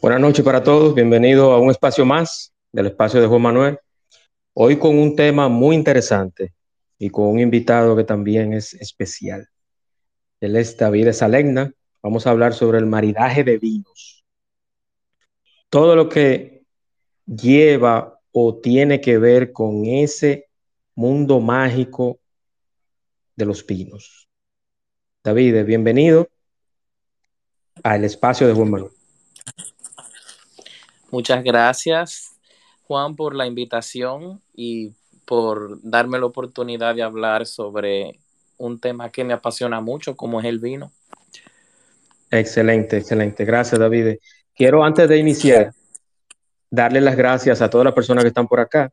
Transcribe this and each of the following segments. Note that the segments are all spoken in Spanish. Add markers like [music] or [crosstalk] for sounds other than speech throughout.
Buenas noches para todos, bienvenido a un espacio más del espacio de Juan Manuel. Hoy con un tema muy interesante y con un invitado que también es especial. Él es David Salegna. Vamos a hablar sobre el maridaje de vinos. Todo lo que lleva o tiene que ver con ese mundo mágico de los vinos. David, bienvenido al espacio de Juan Manuel. Muchas gracias, Juan, por la invitación y por darme la oportunidad de hablar sobre un tema que me apasiona mucho, como es el vino. Excelente, excelente. Gracias, David. Quiero, antes de iniciar, darle las gracias a todas las personas que están por acá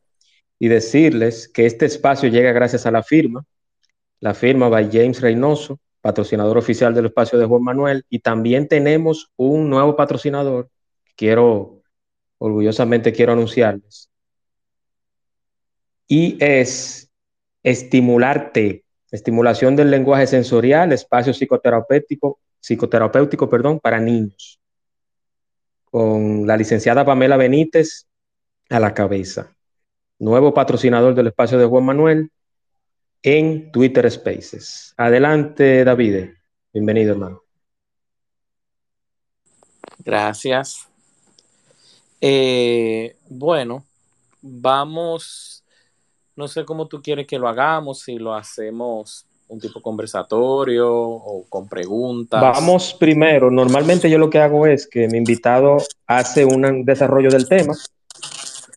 y decirles que este espacio llega gracias a la firma, la firma by James Reynoso, patrocinador oficial del espacio de Juan Manuel, y también tenemos un nuevo patrocinador. Quiero orgullosamente quiero anunciarles. Y es estimularte, estimulación del lenguaje sensorial, espacio psicoterapéutico, psicoterapéutico, perdón, para niños. Con la licenciada Pamela Benítez a la cabeza. Nuevo patrocinador del espacio de Juan Manuel en Twitter Spaces. Adelante, David. Bienvenido, hermano. Gracias. Eh, bueno, vamos, no sé cómo tú quieres que lo hagamos, si lo hacemos un tipo conversatorio o con preguntas. Vamos primero, normalmente yo lo que hago es que mi invitado hace un desarrollo del tema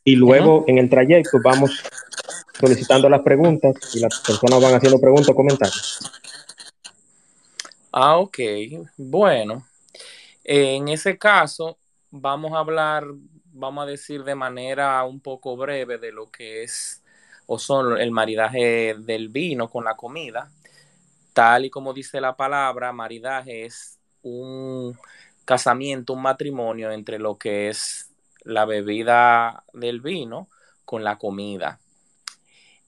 y luego en el trayecto vamos solicitando las preguntas y las personas van haciendo preguntas o comentarios. Ah, ok. Bueno, en ese caso, vamos a hablar, vamos a decir de manera un poco breve de lo que es o son el maridaje del vino con la comida. Tal y como dice la palabra, maridaje es un casamiento, un matrimonio entre lo que es la bebida del vino con la comida.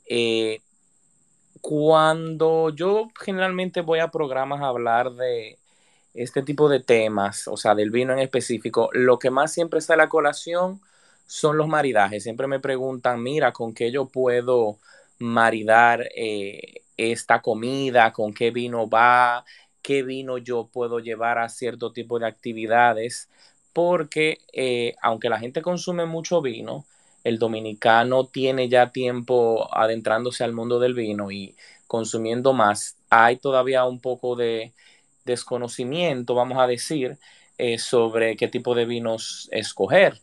Eh, cuando yo generalmente voy a programas a hablar de este tipo de temas, o sea, del vino en específico, lo que más siempre sale a colación son los maridajes. Siempre me preguntan, mira, ¿con qué yo puedo maridar eh, esta comida? ¿Con qué vino va? ¿Qué vino yo puedo llevar a cierto tipo de actividades? Porque eh, aunque la gente consume mucho vino, el dominicano tiene ya tiempo adentrándose al mundo del vino y consumiendo más. Hay todavía un poco de desconocimiento, vamos a decir, eh, sobre qué tipo de vinos escoger.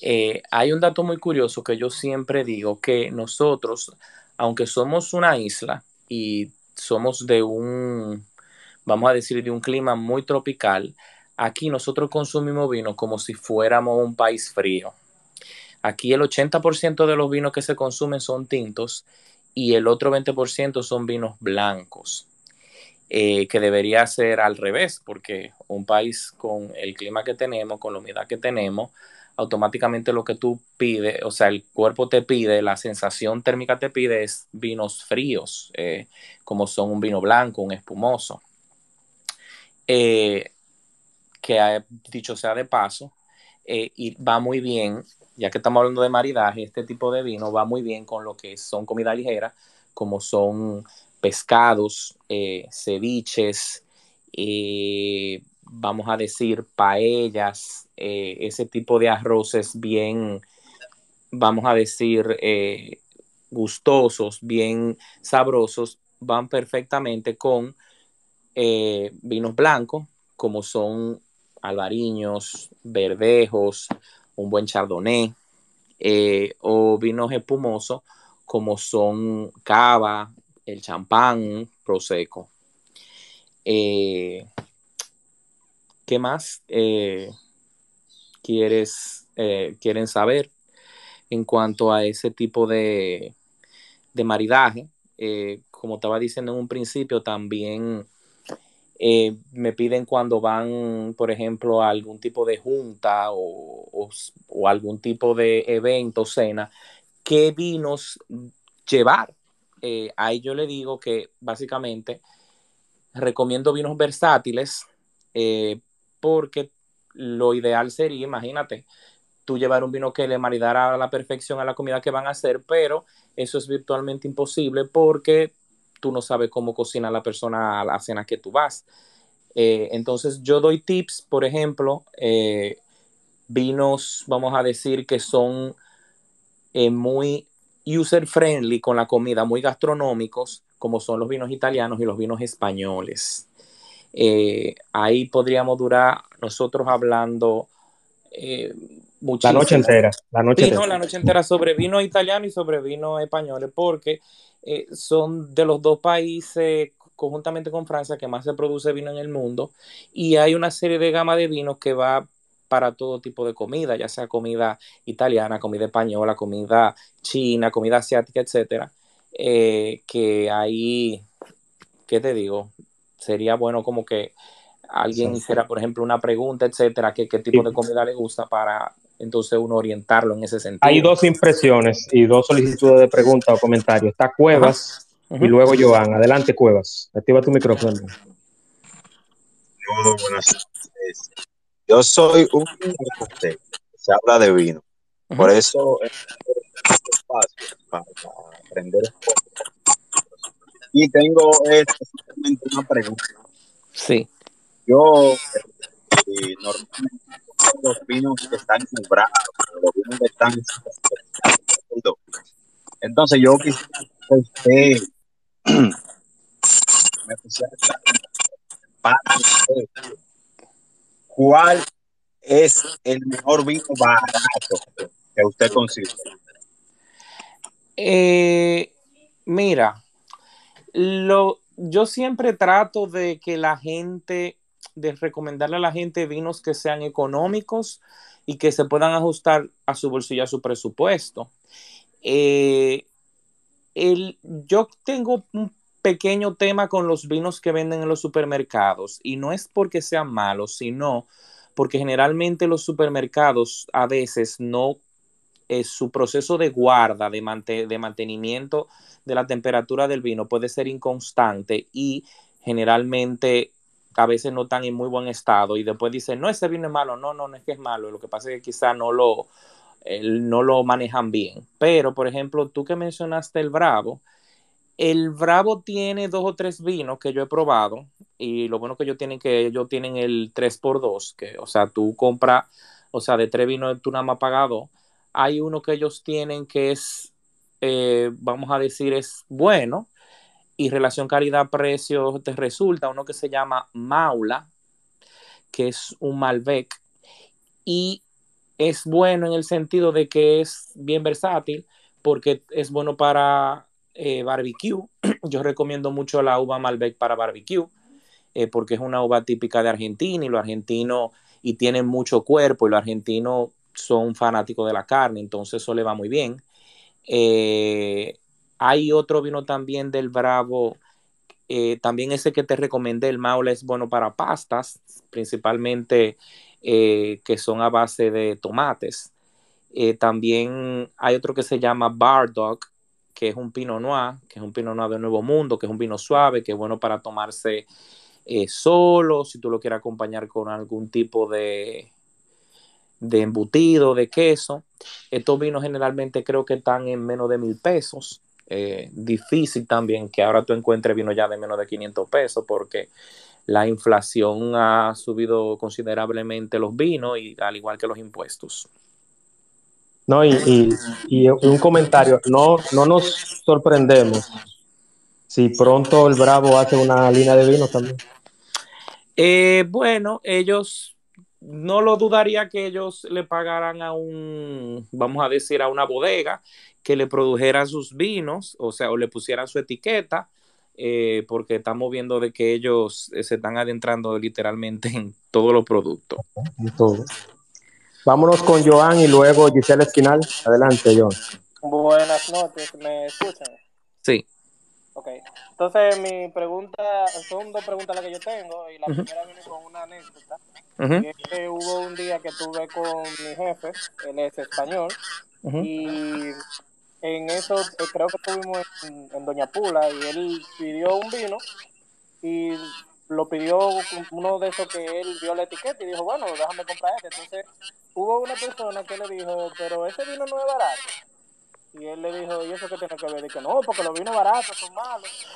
Eh, hay un dato muy curioso que yo siempre digo, que nosotros, aunque somos una isla y somos de un, vamos a decir, de un clima muy tropical, aquí nosotros consumimos vino como si fuéramos un país frío. Aquí el 80% de los vinos que se consumen son tintos y el otro 20% son vinos blancos. Eh, que debería ser al revés, porque un país con el clima que tenemos, con la humedad que tenemos, automáticamente lo que tú pides, o sea, el cuerpo te pide, la sensación térmica te pide es vinos fríos, eh, como son un vino blanco, un espumoso. Eh, que dicho sea de paso, y va muy bien, ya que estamos hablando de maridaje, este tipo de vino va muy bien con lo que son comida ligera, como son pescados, eh, ceviches, eh, vamos a decir paellas, eh, ese tipo de arroces bien, vamos a decir, gustosos, bien sabrosos, van perfectamente con vinos blancos, como son albariños, verdejos, un buen chardonnay, o vinos espumosos, como son cava, el champán prosecco. Eh, ¿qué más eh, quieres, eh, quieren saber en cuanto a ese tipo de, de maridaje? como estaba diciendo en un principio, también me piden cuando van, por ejemplo, a algún tipo de junta o, o algún tipo de evento, cena, qué vinos llevar. Eh, ahí yo le digo que básicamente recomiendo vinos versátiles eh, porque lo ideal sería, imagínate, tú llevar un vino que le maridara a la perfección a la comida que van a hacer, pero eso es virtualmente imposible porque tú no sabes cómo cocina la persona a la cena que tú vas. Eh, entonces yo doy tips, por ejemplo, vinos, vamos a decir, que son muy user friendly con la comida, muy gastronómicos, como son los vinos italianos y los vinos españoles. Eh, ahí podríamos durar nosotros hablando eh, La noche entera. La noche, entera. la noche entera sobre vino italiano y sobre vino español, porque eh, son de los dos países conjuntamente con Francia que más se produce vino en el mundo y hay una serie de gama de vinos que va para todo tipo de comida, ya sea comida italiana, comida española, comida china, comida asiática, etcétera. Eh, que ahí, ¿qué te digo? Sería bueno como que alguien hiciera, por ejemplo, una pregunta, etcétera, que qué tipo de comida le gusta para entonces uno orientarlo en ese sentido. Hay dos impresiones y dos solicitudes de pregunta o comentarios. Está Cuevas y luego Joan. Adelante, Cuevas. Activa tu micrófono. buenas yo soy un que se habla de vino. Por eso este espacio para aprender. Y tengo específicamente una pregunta. Sí. Yo eh, normalmente los vinos que están sembrados, los vinos que están entonces yo quisiera que usted [clears throat] me pusiera para usted ¿cuál es el mejor vino barato que usted considera? Eh, mira, lo, yo siempre trato de que la gente, de recomendarle a la gente vinos que sean económicos y que se puedan ajustar a su bolsillo, a su presupuesto. Eh, el, yo tengo un pequeño tema con los vinos que venden en los supermercados. Y no es porque sean malos, sino porque generalmente los supermercados a veces no es su proceso de guarda, de, de mantenimiento de la temperatura del vino puede ser inconstante y generalmente a veces no están en muy buen estado. Y después dicen, no, ese vino es malo, no, no, no es que es malo, lo que pasa es que quizá no lo, no lo manejan bien. Pero, por ejemplo, tú que mencionaste el Bravo, el Bravo tiene dos o tres vinos que yo he probado y lo bueno que ellos tienen que ellos tienen el 3x2, que o sea, tú compras, o sea, de tres vinos tú nada más pagado. Hay uno que ellos tienen que es, eh, vamos a decir, es bueno y relación calidad-precio te resulta uno que se llama Maula, que es un Malbec y es bueno en el sentido de que es bien versátil porque es bueno para eh, barbecue. [clears throat] Yo recomiendo mucho la uva Malbec para barbecue, eh, porque es una uva típica de Argentina y los argentinos y tienen mucho cuerpo y los argentinos son fanáticos de la carne, entonces eso le va muy bien. Eh, hay otro vino también del Bravo, también ese que te recomendé, el Maule, es bueno para pastas, principalmente que son a base de tomates. también hay otro que se llama Bardock, que es un Pinot Noir, que es un Pinot Noir de Nuevo Mundo, que es un vino suave, que es bueno para tomarse eh, solo, si tú lo quieres acompañar con algún tipo de, de embutido, de queso. Estos vinos generalmente creo que están en menos de mil pesos. Eh, difícil también que ahora tú encuentres vino ya de menos de 500 pesos porque la inflación ha subido considerablemente los vinos y al igual que los impuestos. No, y, un comentario, no, no nos sorprendemos si pronto el Bravo hace una línea de vino también. Eh, bueno, ellos, no lo dudaría que ellos le pagaran a un, vamos a decir, a una bodega que le produjera sus vinos, o sea, o le pusieran su etiqueta eh, porque estamos viendo de que ellos eh, se están adentrando literalmente en todos los productos. En todo. Vámonos con Joan y luego Giselle Esquinal. Adelante, Joan. Buenas noches, ¿me escuchan? Sí. Ok, entonces mi pregunta, son dos preguntas las que yo tengo y la primera viene con una anécdota. que hubo un día que tuve con mi jefe, él es español, y en eso eh, creo que estuvimos en, Doña Pula y él pidió un vino y lo pidió uno de esos que él vio la etiqueta y dijo, bueno, déjame comprar este. Entonces hubo una persona que le dijo, pero ese vino no es barato. Y él le dijo, ¿y eso qué tiene que ver? Y que no, porque los vinos baratos son malos.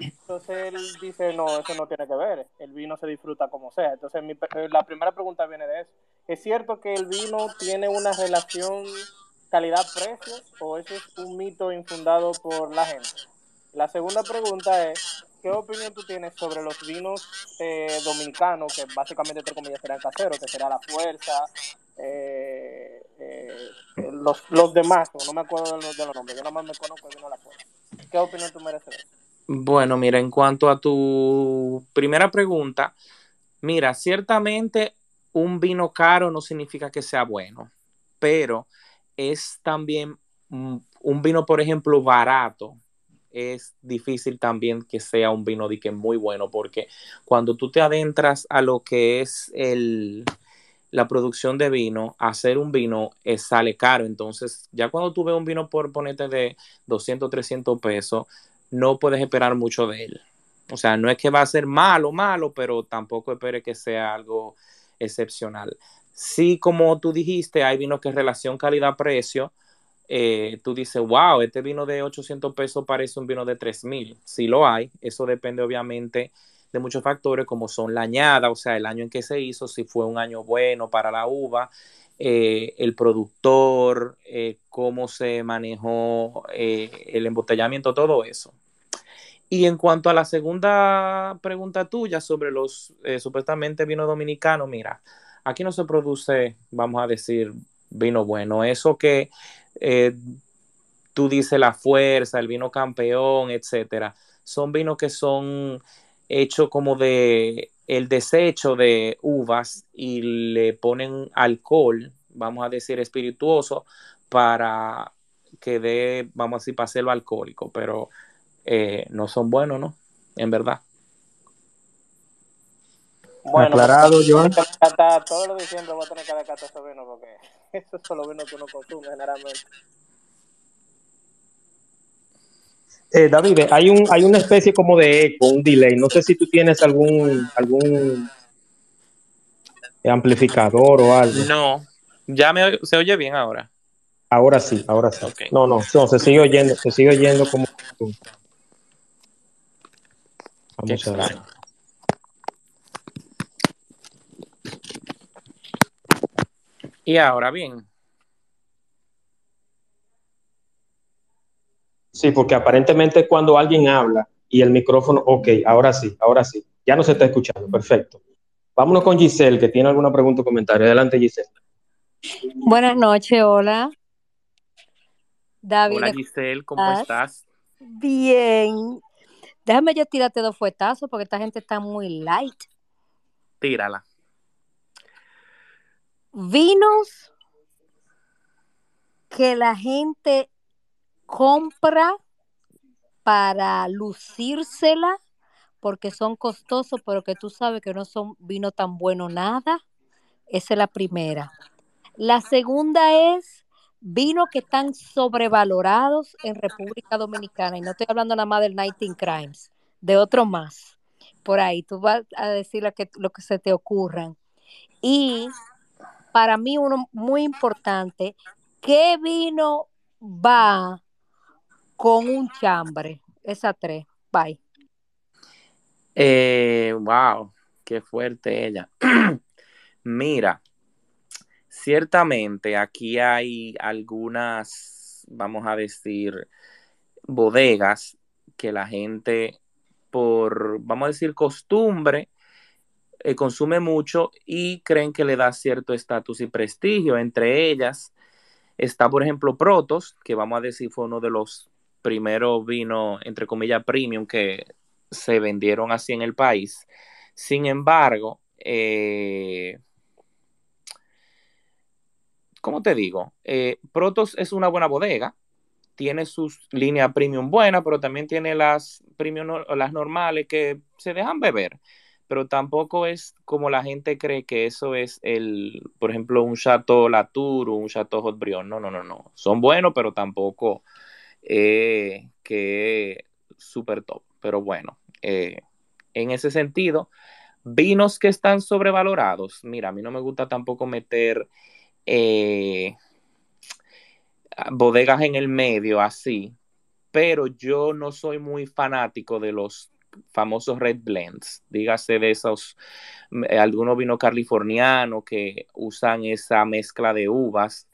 Entonces él dice, no, eso no tiene que ver. El vino se disfruta como sea. Entonces mi, la primera pregunta viene de eso. ¿Es cierto que el vino tiene una relación calidad-precio o eso es un mito infundado por la gente? La segunda pregunta es, ¿qué opinión tú tienes sobre los vinos eh, dominicanos, que básicamente, entre comillas, serán caseros, que será la fuerza, eh, eh, los, los demás, no me acuerdo de los, de los nombres, yo nada más me conozco el vino la fuerza. ¿Qué opinión tú mereces? Bueno, mira, en cuanto a tu primera pregunta, mira, ciertamente un vino caro no significa que sea bueno, pero es también un vino, por ejemplo, barato. Es difícil también que sea un vino de que muy bueno, porque cuando tú te adentras a lo que es el, la producción de vino, hacer un vino es, sale caro. Entonces, ya cuando tú ves un vino por ponerte de 200, 300 pesos, no puedes esperar mucho de él. O sea, no es que va a ser malo, malo, pero tampoco espere que sea algo excepcional. Sí, como tú dijiste, hay vinos que relación calidad-precio. Eh, tú dices, wow, este vino de 800 pesos parece un vino de 3000. Sí lo hay. Eso depende obviamente de muchos factores como son la añada, o sea, el año en que se hizo, si fue un año bueno para la uva, eh, el productor, eh, cómo se manejó el embotellamiento, todo eso. Y en cuanto a la segunda pregunta tuya sobre los supuestamente vinos dominicanos, mira, aquí no se produce, vamos a decir, vino bueno. Eso que eh, tú dices la fuerza, el vino campeón, etcétera, son vinos que son hechos como de el desecho de uvas y le ponen alcohol, vamos a decir espirituoso, para que dé, vamos a decir, para hacerlo alcohólico, pero eh, no son buenos, ¿no? En verdad. Bueno, aclarado, Joan. Todos los diciembre voy a tener que dar ese vino porque [laughs] esos son los vinos que uno consume generalmente. Eh, David, hay un hay una especie como de eco, un delay. No sé si tú tienes algún algún amplificador o algo. No, ya me se oye bien ahora. Ahora sí, ahora sí. No, no, no, se sigue oyendo, se sigue oyendo como. Vamos a ver. Y ahora bien. Sí, porque aparentemente cuando alguien habla y el micrófono, ok, ahora sí, ahora sí, ya no se está escuchando, perfecto. Vámonos con Giselle, que tiene alguna pregunta o comentario. Adelante, Giselle. Buenas noches, hola. David. Hola, Giselle, ¿cómo estás? Bien. Déjame yo tirarte dos fuetazos porque esta gente está muy light. Tírala vinos que la gente compra para lucírsela porque son costosos, pero que tú sabes que no son vino tan bueno nada. Esa es la primera. La segunda es vinos que están sobrevalorados en República Dominicana. Y no estoy hablando nada más del Nighting Crimes, de otro más. Por ahí, tú vas a decir lo que, lo que se te ocurran. Y para mí uno muy importante, ¿qué vino va con un chambre? Esa tres. Bye. Eh, wow, qué fuerte ella. [clears throat] Mira, ciertamente aquí hay algunas, vamos a decir, bodegas que la gente, por, vamos a decir, costumbre, eh, consume mucho y creen que le da cierto estatus y prestigio. Entre ellas está, por ejemplo, Protos, que vamos a decir fue uno de los primeros vinos, entre comillas, premium que se vendieron así en el país. Sin embargo, eh, ¿cómo te digo? Eh, Protos es una buena bodega, tiene sus líneas premium buenas, pero también tiene las premium, las normales que se dejan beber, pero tampoco es como la gente cree que eso es el, por ejemplo, un Chateau Latour o un Chateau Hot Brion. No, no, no, no. Son buenos, pero tampoco eh, que súper top. Pero bueno, eh, en ese sentido, vinos que están sobrevalorados. Mira, a mí no me gusta tampoco meter eh, bodegas en el medio así, pero yo no soy muy fanático de los famosos red blends, dígase de esos, eh, algunos vinos californianos que usan esa mezcla de uvas,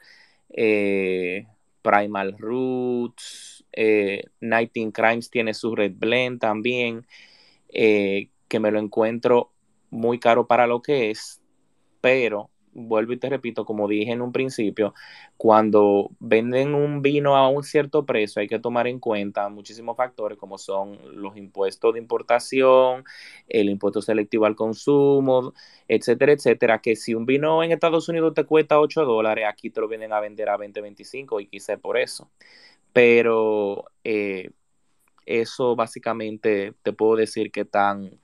eh, Primal Roots, eh, Nighting Crimes tiene su red blend también, que me lo encuentro muy caro para lo que es, pero vuelvo y te repito, como dije en un principio, cuando venden un vino a un cierto precio hay que tomar en cuenta muchísimos factores como son los impuestos de importación, el impuesto selectivo al consumo, etcétera, etcétera, que si un vino en Estados Unidos te cuesta 8 dólares, aquí te lo vienen a vender a 20, 25 y quise por eso. Pero eh, eso básicamente te puedo decir que están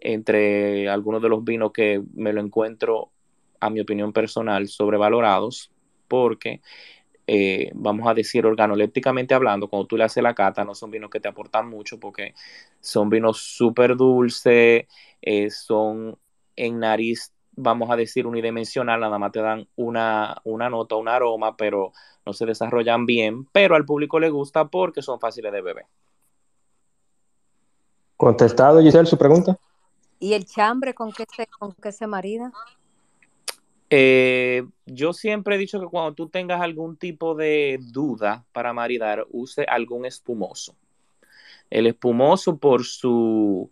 entre algunos de los vinos que me lo encuentro a mi opinión personal, sobrevalorados, porque, eh, vamos a decir, organolépticamente hablando, cuando tú le haces la cata, no son vinos que te aportan mucho, porque son vinos súper dulces, eh, son en nariz, vamos a decir, unidimensional, nada más te dan una, una nota, un aroma, pero no se desarrollan bien, pero al público le gusta porque son fáciles de beber. Contestado, Giselle, su pregunta. ¿Y el chambre con qué se, con qué se marida? Eh, yo siempre he dicho que cuando tú tengas algún tipo de duda para maridar, use algún espumoso. El espumoso por su,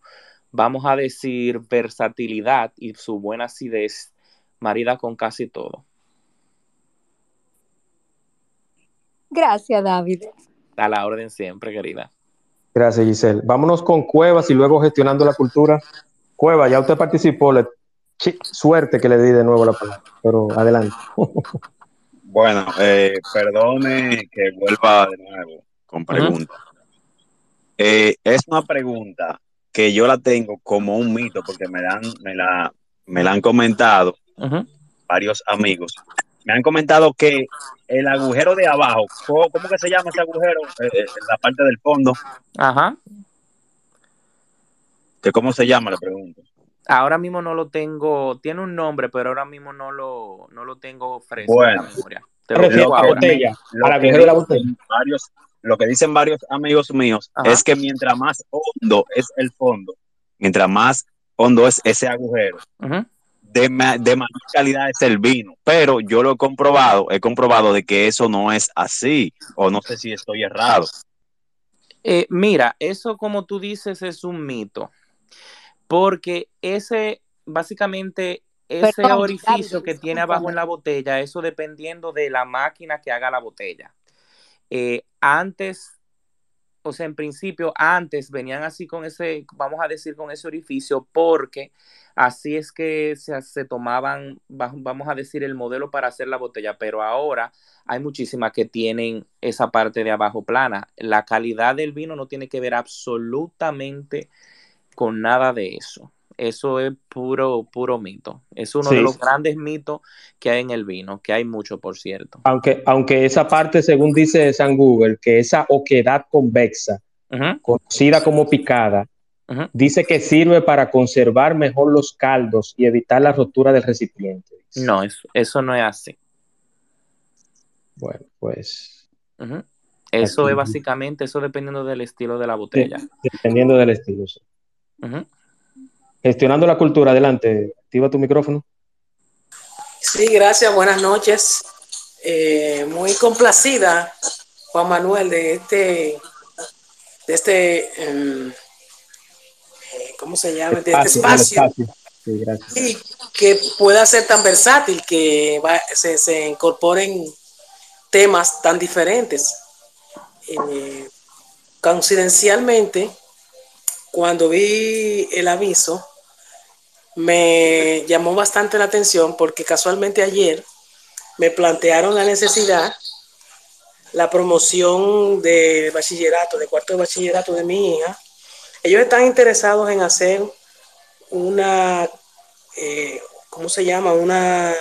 vamos a decir, versatilidad y su buena acidez, marida con casi todo. Gracias, David. A la orden siempre, querida. Gracias, Giselle. Vámonos con Cuevas y luego gestionando la cultura. Cueva, ya usted participó, le suerte que le di de nuevo la palabra, pero adelante. [laughs] Bueno, eh, perdone que vuelva de nuevo con pregunta. Eh, es una pregunta que yo la tengo como un mito porque me, dan, me, la, me la han comentado varios amigos. Me han comentado que el agujero de abajo, ¿cómo, que se llama ese agujero? Eh, en la parte del fondo. Ajá. ¿Cómo se llama? La pregunta. Ahora mismo no lo tengo, tiene un nombre, pero ahora mismo no lo, no lo tengo fresco en la memoria. Te lo, digo ahora. Botella, lo, que de la botella. Varios, lo que dicen varios amigos míos es que mientras más hondo es el fondo, mientras más hondo es ese agujero, de, de mayor calidad es el vino. Pero yo lo he comprobado, he comprobado de que eso no es así, o no sé si estoy errado. Eh, mira, eso como tú dices es un mito porque ese, básicamente, ese orificio que tiene abajo en la botella, eso dependiendo de la máquina que haga la botella. Eh, antes, o sea, en principio, antes venían así con ese, vamos a decir, con ese orificio, porque así es que se, se tomaban, vamos a decir, el modelo para hacer la botella, pero ahora hay muchísimas que tienen esa parte de abajo plana. La calidad del vino no tiene que ver absolutamente con nada de eso. Eso es puro, puro mito. Es uno de los grandes mitos que hay en el vino, que hay mucho, por cierto. Aunque, aunque esa parte, según dice San Google, que esa oquedad convexa, conocida como picada, dice que sirve para conservar mejor los caldos y evitar la rotura del recipiente. No, eso, eso no es así. Bueno, pues. Eso es básicamente, eso dependiendo del estilo de la botella. Dependiendo del estilo, sí. Gestionando la cultura, adelante. Activa tu micrófono. Sí, gracias, buenas noches. Eh, muy complacida, Juan Manuel, de este, de este, em, eh, ¿cómo se llama? De este espacio. Sí, que pueda ser tan versátil, que se, se, incorporen temas tan diferentes. Eh, coincidencialmente, cuando vi el aviso, me llamó bastante la atención porque casualmente ayer me plantearon la necesidad, la promoción de bachillerato, de cuarto de bachillerato de mi hija. Ellos están interesados en hacer una, eh, ¿cómo se llama? Una,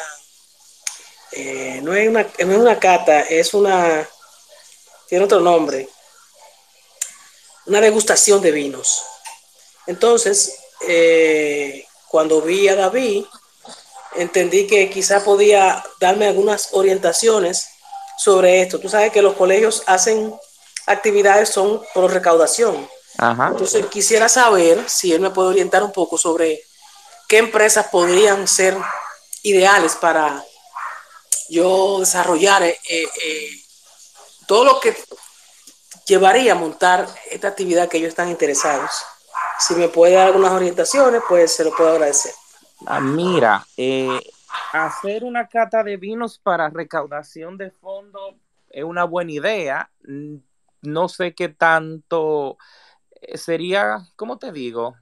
eh, no, es una, no es una cata, es una, tiene otro nombre, una degustación de vinos. Entonces, eh, cuando vi a David, entendí que quizá podía darme algunas orientaciones sobre esto. Tú sabes que los colegios hacen actividades son por recaudación. Entonces quisiera saber si él me puede orientar un poco sobre qué empresas podrían ser ideales para yo desarrollar eh, eh, todo lo que llevaría a montar esta actividad que ellos están interesados. Si me puede dar algunas orientaciones, pues se lo puedo agradecer. Ah, mira, eh, hacer una cata de vinos para recaudación de fondos es una buena idea. No sé qué tanto eh, sería, ¿cómo te digo?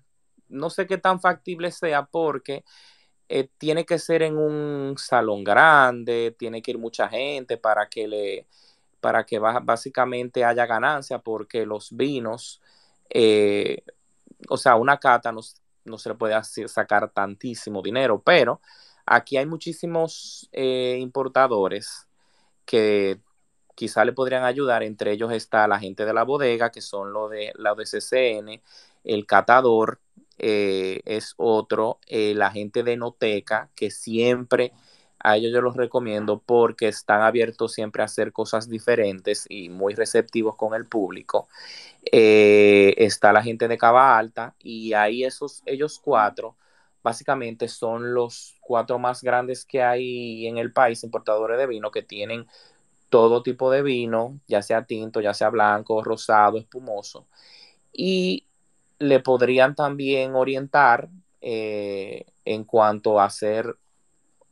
No sé qué tan factible sea porque eh, tiene que ser en un salón grande, tiene que ir mucha gente para que le para que básicamente haya ganancia porque los vinos eh, o sea, una cata no, se le puede sacar tantísimo dinero, pero aquí hay muchísimos eh, importadores que quizá le podrían ayudar. Entre ellos está la gente de la bodega, que son lo de la CCN, el catador eh, es otro, eh, la gente de Noteca, que siempre a ellos yo los recomiendo porque están abiertos siempre a hacer cosas diferentes y muy receptivos con el público. Eh, está la gente de Cava Alta y ahí esos, ellos cuatro básicamente son los cuatro más grandes que hay en el país, importadores de vino, que tienen todo tipo de vino, ya sea tinto, ya sea blanco, rosado, espumoso, y le podrían también orientar eh, en cuanto a hacer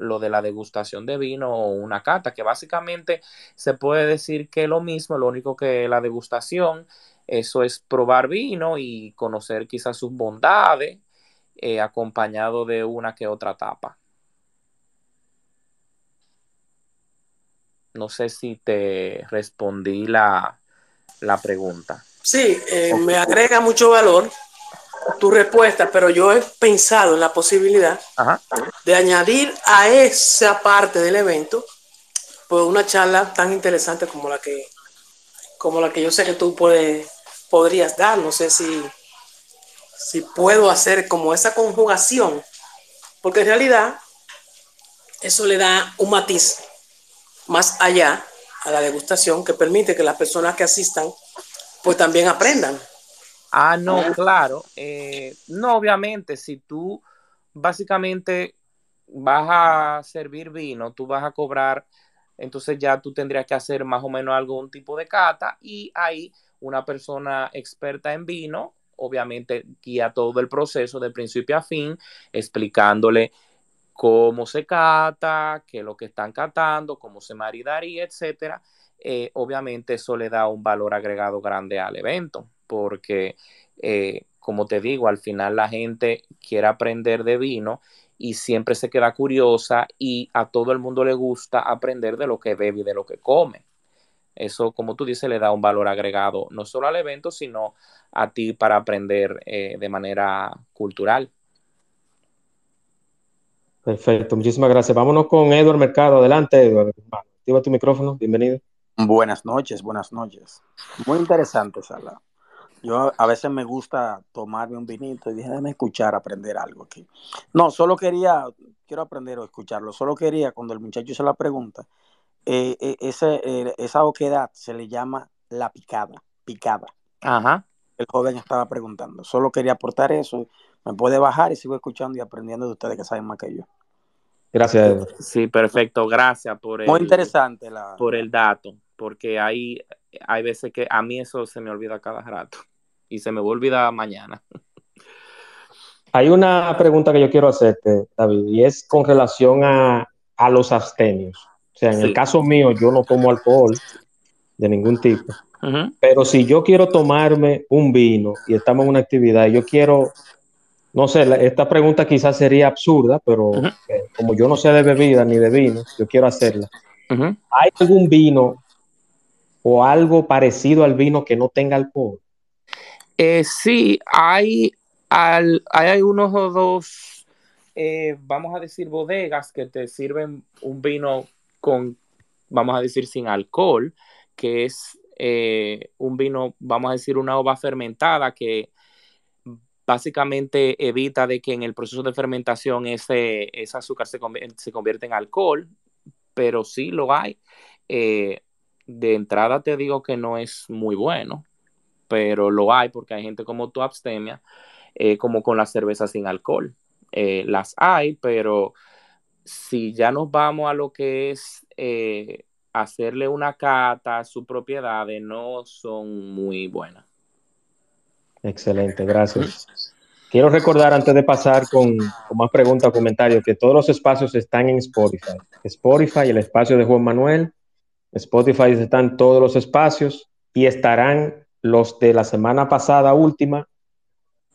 lo de la degustación de vino o una cata, que básicamente se puede decir que es lo mismo, lo único que la degustación eso es probar vino y conocer quizás sus bondades, eh, acompañado de una que otra tapa. No sé si te respondí la, pregunta. Sí, eh, me agrega mucho valor tu respuesta, pero yo he pensado en la posibilidad de añadir a esa parte del evento pues una charla tan interesante como la que como la que yo sé que tú puedes podrías dar. No sé si, si puedo hacer como esa conjugación, porque en realidad eso le da un matiz más allá a la degustación que permite que las personas que asistan pues también aprendan. Ah, no, claro. Eh, no, obviamente, si tú básicamente vas a servir vino, tú vas a cobrar, entonces ya tú tendrías que hacer más o menos algún tipo de cata y ahí una persona experta en vino, obviamente guía todo el proceso de principio a fin, explicándole cómo se cata, qué es lo que están catando, cómo se maridaría, etcétera. Eh, obviamente eso le da un valor agregado grande al evento, porque eh, como te digo, al final la gente quiere aprender de vino y siempre se queda curiosa y a todo el mundo le gusta aprender de lo que bebe y de lo que come. Eso, como tú dices, le da un valor agregado no solo al evento, sino a ti para aprender eh, de manera cultural. Perfecto, muchísimas gracias. Vámonos con Edward Mercado. Adelante, Edward. Activa tu micrófono, bienvenido. Buenas noches, buenas noches. Muy interesante, Sala. Yo a veces me gusta tomarme un vinito y déjame escuchar, aprender algo aquí. No, solo quería, quiero aprender o escucharlo. Solo quería, cuando el muchacho hizo la pregunta, eh, eh, eh, esa oquedad se le llama la picada, picada. Ajá. El joven estaba preguntando. Solo quería aportar eso. Me puede bajar y sigo escuchando y aprendiendo de ustedes que saben más que yo. Gracias. Sí, perfecto. Gracias por el, Muy interesante la, por el dato, porque hay, hay veces que a mí eso se me olvida cada rato y se me olvida mañana. [laughs] Hay una pregunta que yo quiero hacerte, David, y es con relación a, los abstenios. O sea, en el caso mío, yo no tomo alcohol de ningún tipo. Pero si yo quiero tomarme un vino y estamos en una actividad yo quiero, no sé, esta pregunta quizás sería absurda, pero eh, como yo no sé de bebida ni de vino, yo quiero hacerla. ¿Hay algún vino o algo parecido al vino que no tenga alcohol? Eh, sí, hay, hay unos o dos, eh, vamos a decir, bodegas que te sirven un vino con, vamos a decir, sin alcohol, que es eh, un vino, vamos a decir, una ova fermentada que básicamente evita de que en el proceso de fermentación ese, ese azúcar se, se convierta en alcohol, pero sí lo hay. Eh, de entrada te digo que no es muy bueno, pero lo hay porque hay gente como tu abstemia, eh, como con las cervezas sin alcohol. las hay, pero si ya nos vamos a lo que es hacerle una cata a sus propiedades no son muy buenas. Excelente, gracias. Quiero recordar antes de pasar con, más preguntas o comentarios que todos los espacios están en Spotify. Spotify, el espacio de Juan Manuel. Spotify están todos los espacios y estarán los de la semana pasada última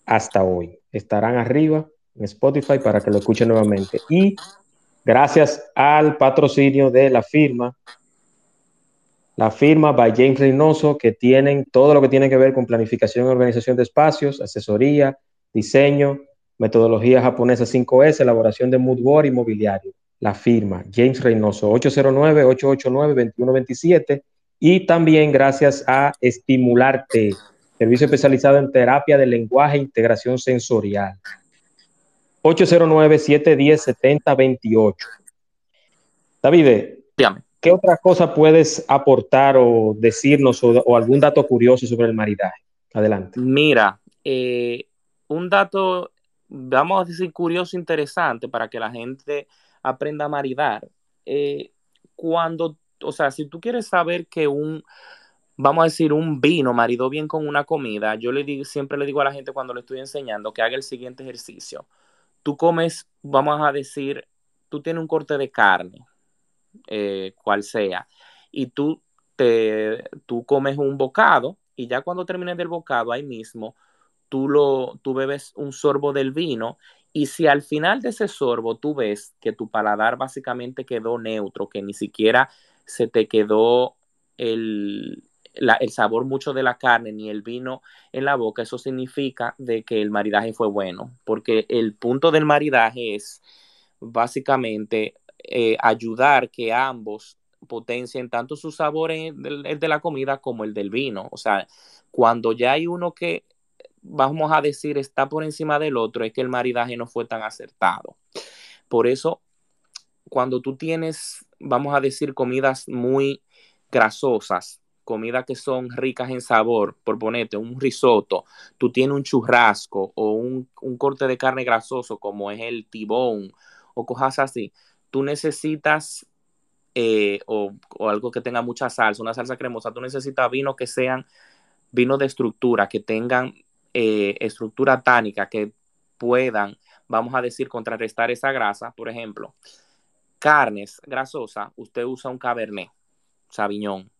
hasta hoy. Estarán arriba en Spotify para que lo escuchen nuevamente. Y gracias al patrocinio de la firma la firma by James Reynoso, que tienen todo lo que tiene que ver con planificación y organización de espacios, asesoría, diseño, metodología japonesa 5S, elaboración de mood board y mobiliario. La firma James Reynoso, 809-889-2127. Y también gracias a Estimularte, servicio especializado en terapia de lenguaje e integración sensorial. 809-710-7028. David, Dígame. ¿Qué otra cosa puedes aportar o decirnos o, algún dato curioso sobre el maridaje? Adelante. Mira, eh, un dato, vamos a decir, curioso, interesante para que la gente aprenda a maridar. Eh, cuando, o sea, si tú quieres saber que un, vamos a decir, un vino maridó bien con una comida, yo le digo, siempre le digo a la gente cuando le estoy enseñando que haga el siguiente ejercicio. Tú comes, vamos a decir, tú tienes un corte de carne, eh, cual sea, y tú, te, tú comes un bocado y ya cuando termines del bocado ahí mismo, tú, lo, tú bebes un sorbo del vino y si al final de ese sorbo tú ves que tu paladar básicamente quedó neutro, que ni siquiera se te quedó el, el sabor mucho de la carne ni el vino en la boca, eso significa de que el maridaje fue bueno, porque el punto del maridaje es básicamente eh, ayudar que ambos potencien tanto su sabor el, de la comida como el del vino. O sea, cuando ya hay uno que, vamos a decir, está por encima del otro, es que el maridaje no fue tan acertado. Por eso, cuando tú tienes, vamos a decir, comidas muy grasosas, comidas que son ricas en sabor, por ponerte un risotto, tú tienes un churrasco o un, un corte de carne grasoso como es el tibón o cosas así, tú necesitas, eh, o, algo que tenga mucha salsa, una salsa cremosa, tú necesitas vinos que sean vinos de estructura, que tengan eh, estructura tánica, que puedan, vamos a decir, contrarrestar esa grasa. Por ejemplo, carnes grasosas, usted usa un cabernet, sabiñón.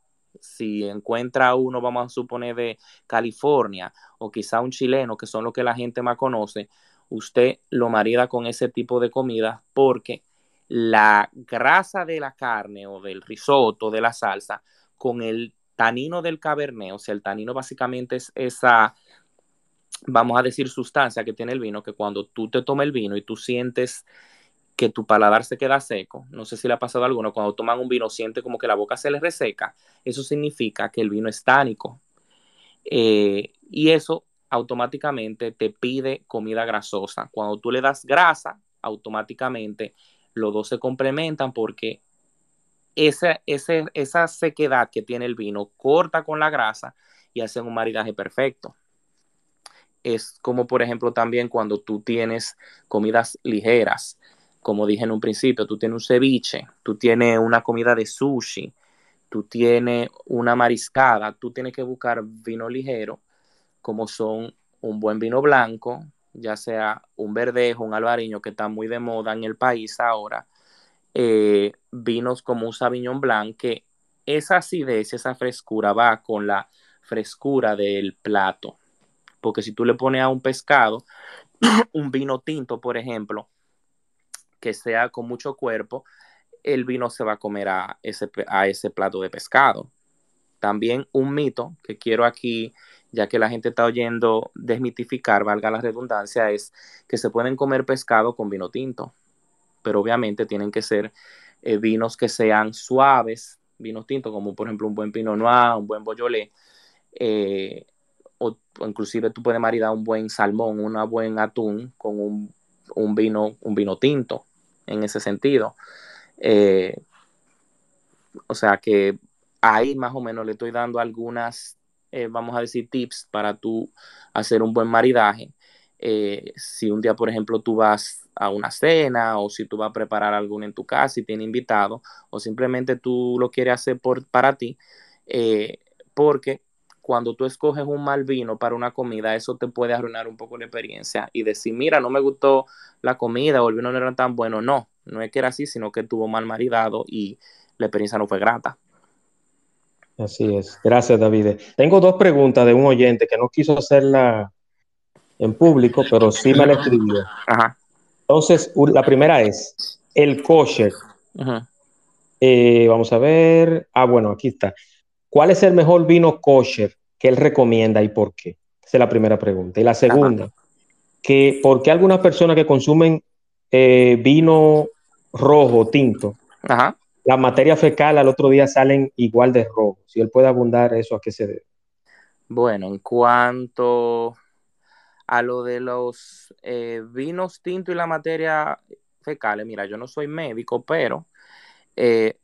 Si encuentra uno, vamos a suponer, de California o quizá un chileno, que son lo que la gente más conoce, usted lo marida con ese tipo de comida porque la grasa de la carne o del risotto, de la salsa, con el tanino del cabernet, o sea, el tanino básicamente es esa, vamos a decir, sustancia que tiene el vino, que cuando tú te tomas el vino y tú sientes que tu paladar se queda seco, no sé si le ha pasado a alguno, cuando toman un vino siente como que la boca se le reseca, eso significa que el vino es tánico. Eh, y eso automáticamente te pide comida grasosa. Cuando tú le das grasa, automáticamente los dos se complementan porque esa, esa sequedad que tiene el vino corta con la grasa y hacen un maridaje perfecto. Es como, por ejemplo, también cuando tú tienes comidas ligeras, como dije en un principio, tú tienes un ceviche, tú tienes una comida de sushi, tú tienes una mariscada, tú tienes que buscar vino ligero, como son un buen vino blanco, ya sea un verdejo, un albariño, que está muy de moda en el país ahora, eh, vinos como un Sauvignon Blanc, que esa acidez, esa frescura va con la frescura del plato. Porque si tú le pones a un pescado [coughs] un vino tinto, por ejemplo, que sea con mucho cuerpo, el vino se va a comer a ese, a ese plato de pescado. También un mito que quiero aquí, ya que la gente está oyendo desmitificar, valga la redundancia, es que se pueden comer pescado con vino tinto, pero obviamente tienen que ser eh, vinos que sean suaves, vinos tintos, como por ejemplo un buen Pinot Noir, un buen Beaujolais, eh, o, inclusive tú puedes maridar un buen salmón, un buen atún con un, vino, un vino tinto, en ese sentido. Eh, o sea que ahí más o menos le estoy dando algunas, eh, vamos a decir, tips para tú hacer un buen maridaje. Eh, si un día, por ejemplo, tú vas a una cena o si tú vas a preparar algo en tu casa y tienes invitado o simplemente tú lo quieres hacer por, para ti, porque cuando tú escoges un mal vino para una comida, eso te puede arruinar un poco la experiencia y decir, mira, no me gustó la comida o el vino no era tan bueno. No, no es que era así, sino que tuvo mal maridado y la experiencia no fue grata. Así es. Gracias, David. Tengo dos preguntas de un oyente que no quiso hacerla en público, pero sí me la escribió. Ajá. Entonces, la primera es el kosher. Eh, vamos a ver. Ah, bueno, aquí está. ¿Cuál es el mejor vino kosher que él recomienda y por qué? Esa es la primera pregunta. Y la segunda, que ¿por qué algunas personas que consumen eh, vino rojo, tinto, la materia fecal al otro día salen igual de rojo? Si él puede abundar eso, ¿a qué se debe? Bueno, en cuanto a lo de los eh, vinos tinto y la materia fecal, mira, yo no soy médico, pero eh,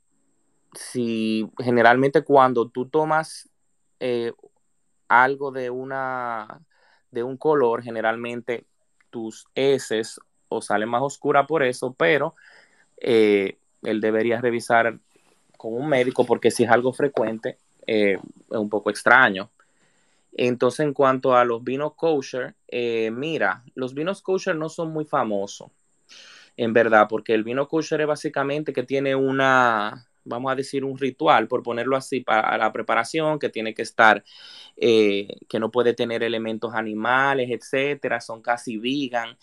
si generalmente cuando tú tomas eh, algo de una de un color, generalmente tus heces o salen más oscuras por eso, pero eh, él debería revisar con un médico porque si es algo frecuente, eh, es un poco extraño. Entonces, en cuanto a los vinos kosher, mira, los vinos kosher no son muy famosos, en verdad, porque el vino kosher es básicamente que tiene una, vamos a decir, un ritual, por ponerlo así, para la preparación, que tiene que estar, eh, que no puede tener elementos animales, etcétera, son casi vegan.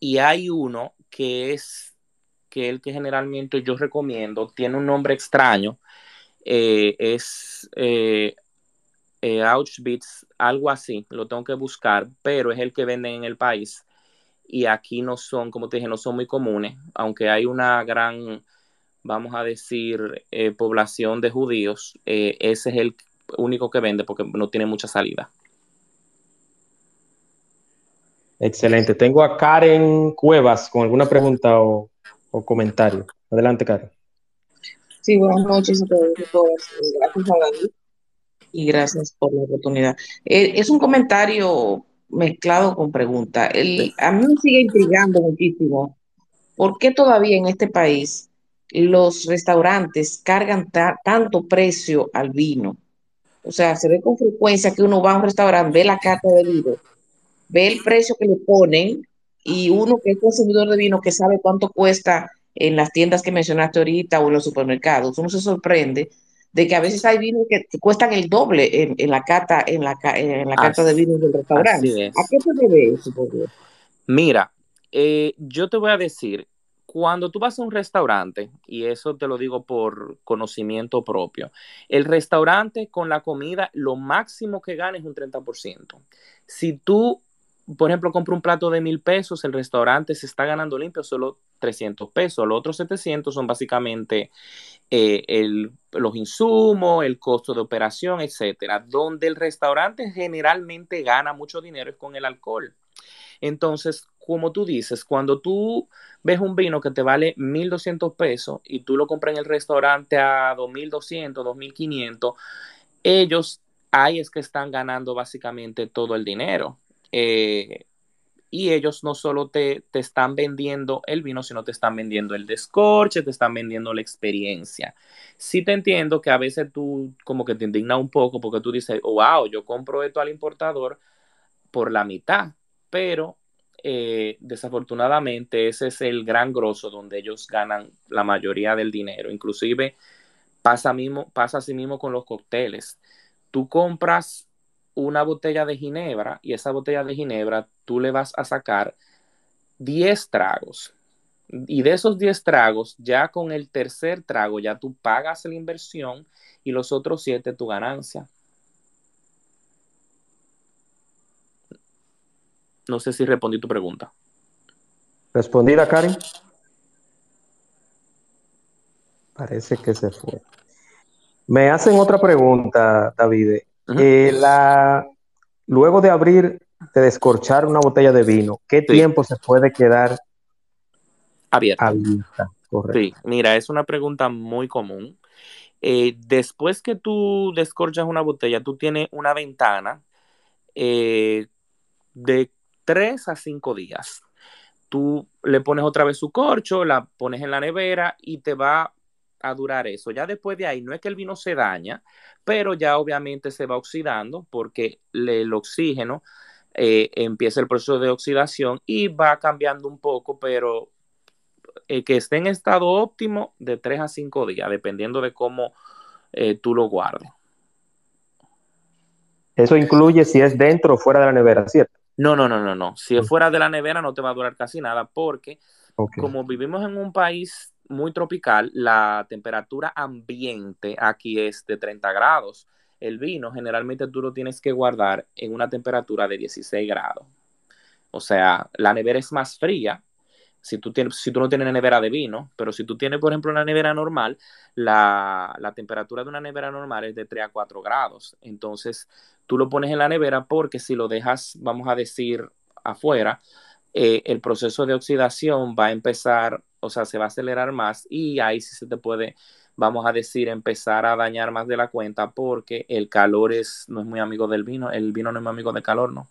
Y hay uno que es, que el que generalmente yo recomiendo, tiene un nombre extraño, eh, es eh, Auschwitz, algo así, lo tengo que buscar, pero es el que venden en el país. Y aquí no son, como te dije, no son muy comunes, aunque hay una gran vamos a decir, eh, población de judíos, eh, ese es el único que vende porque no tiene mucha salida. Excelente. Tengo a Karen Cuevas con alguna pregunta o, comentario. Adelante, Karen. Sí, buenas noches a todos. Gracias a David y gracias por la oportunidad. Eh, es un comentario mezclado con pregunta. a mí me sigue intrigando muchísimo. ¿Por qué todavía en este país los restaurantes cargan tanto precio al vino. O sea, se ve con frecuencia que uno va a un restaurante, ve la carta de vino, ve el precio que le ponen y uno que es consumidor de vino que sabe cuánto cuesta en las tiendas que mencionaste ahorita o en los supermercados, uno se sorprende de que a veces hay vinos que cuestan el doble en, la carta en la, en la carta de vino del restaurante. ¿A qué se debe eso? Mira, eh, yo te voy a decir, cuando tú vas a un restaurante, y eso te lo digo por conocimiento propio, el restaurante con la comida, lo máximo que gana es un 30%. Si tú, por ejemplo, compras un plato de mil pesos, el restaurante se está ganando limpio solo 300 pesos. Los otros 700 son básicamente eh, los insumos, el costo de operación, etcétera. Donde el restaurante generalmente gana mucho dinero es con el alcohol. Entonces, como tú dices, cuando tú ves un vino que te vale 1.200 pesos y tú lo compras en el restaurante a 2.200, 2.500, ellos ahí es que están ganando básicamente todo el dinero. Eh, y ellos no solo te, te, están vendiendo el vino, sino te están vendiendo el descorche, te están vendiendo la experiencia. Sí te entiendo que a veces tú como que te indigna un poco porque tú dices, wow, yo compro esto al importador por la mitad, pero eh, desafortunadamente ese es el gran grosso donde ellos ganan la mayoría del dinero. Inclusive Pasa, mismo, pasa mismo con los cócteles. Tú compras una botella de ginebra y esa botella de ginebra tú le vas a sacar 10 tragos. Y de esos 10 tragos, ya con el tercer trago, ya tú pagas la inversión y los otros 7 tu ganancia. No sé si respondí tu pregunta. ¿Respondida, Karen? Parece que se fue. Me hacen otra pregunta, David. Eh, la, luego de abrir, de descorchar una botella de vino, ¿qué tiempo se puede quedar abierta? Sí, mira, es una pregunta muy común. Eh, después que tú descorchas una botella, tú tienes una ventana eh, de 3 a 5 días. Tú le pones otra vez su corcho, la pones en la nevera y te va a durar eso. Ya después de ahí, no es que el vino se daña, pero ya obviamente se va oxidando porque el oxígeno eh, empieza el proceso de oxidación y va cambiando un poco, pero eh, que esté en estado óptimo de 3 a 5 días, dependiendo de cómo eh, tú lo guardes. Eso incluye si es dentro o fuera de la nevera, ¿cierto? No, no, no, no, no. Si es fuera de la nevera no te va a durar casi nada porque como vivimos en un país muy tropical, la temperatura ambiente aquí es de 30 grados. El vino generalmente tú lo tienes que guardar en una temperatura de 16 grados. O sea, la nevera es más fría si tú, tienes, si tú no tienes nevera de vino, pero si tú tienes, por ejemplo, una nevera normal, la, la, temperatura de una nevera normal es de 3 a 4 grados. Entonces, tú lo pones en la nevera porque si lo dejas, vamos a decir, afuera, eh, el proceso de oxidación va a empezar, o sea, se va a acelerar más y ahí sí se te puede, vamos a decir, empezar a dañar más de la cuenta porque el calor es, no es muy amigo del vino, el vino no es muy amigo del calor, ¿no?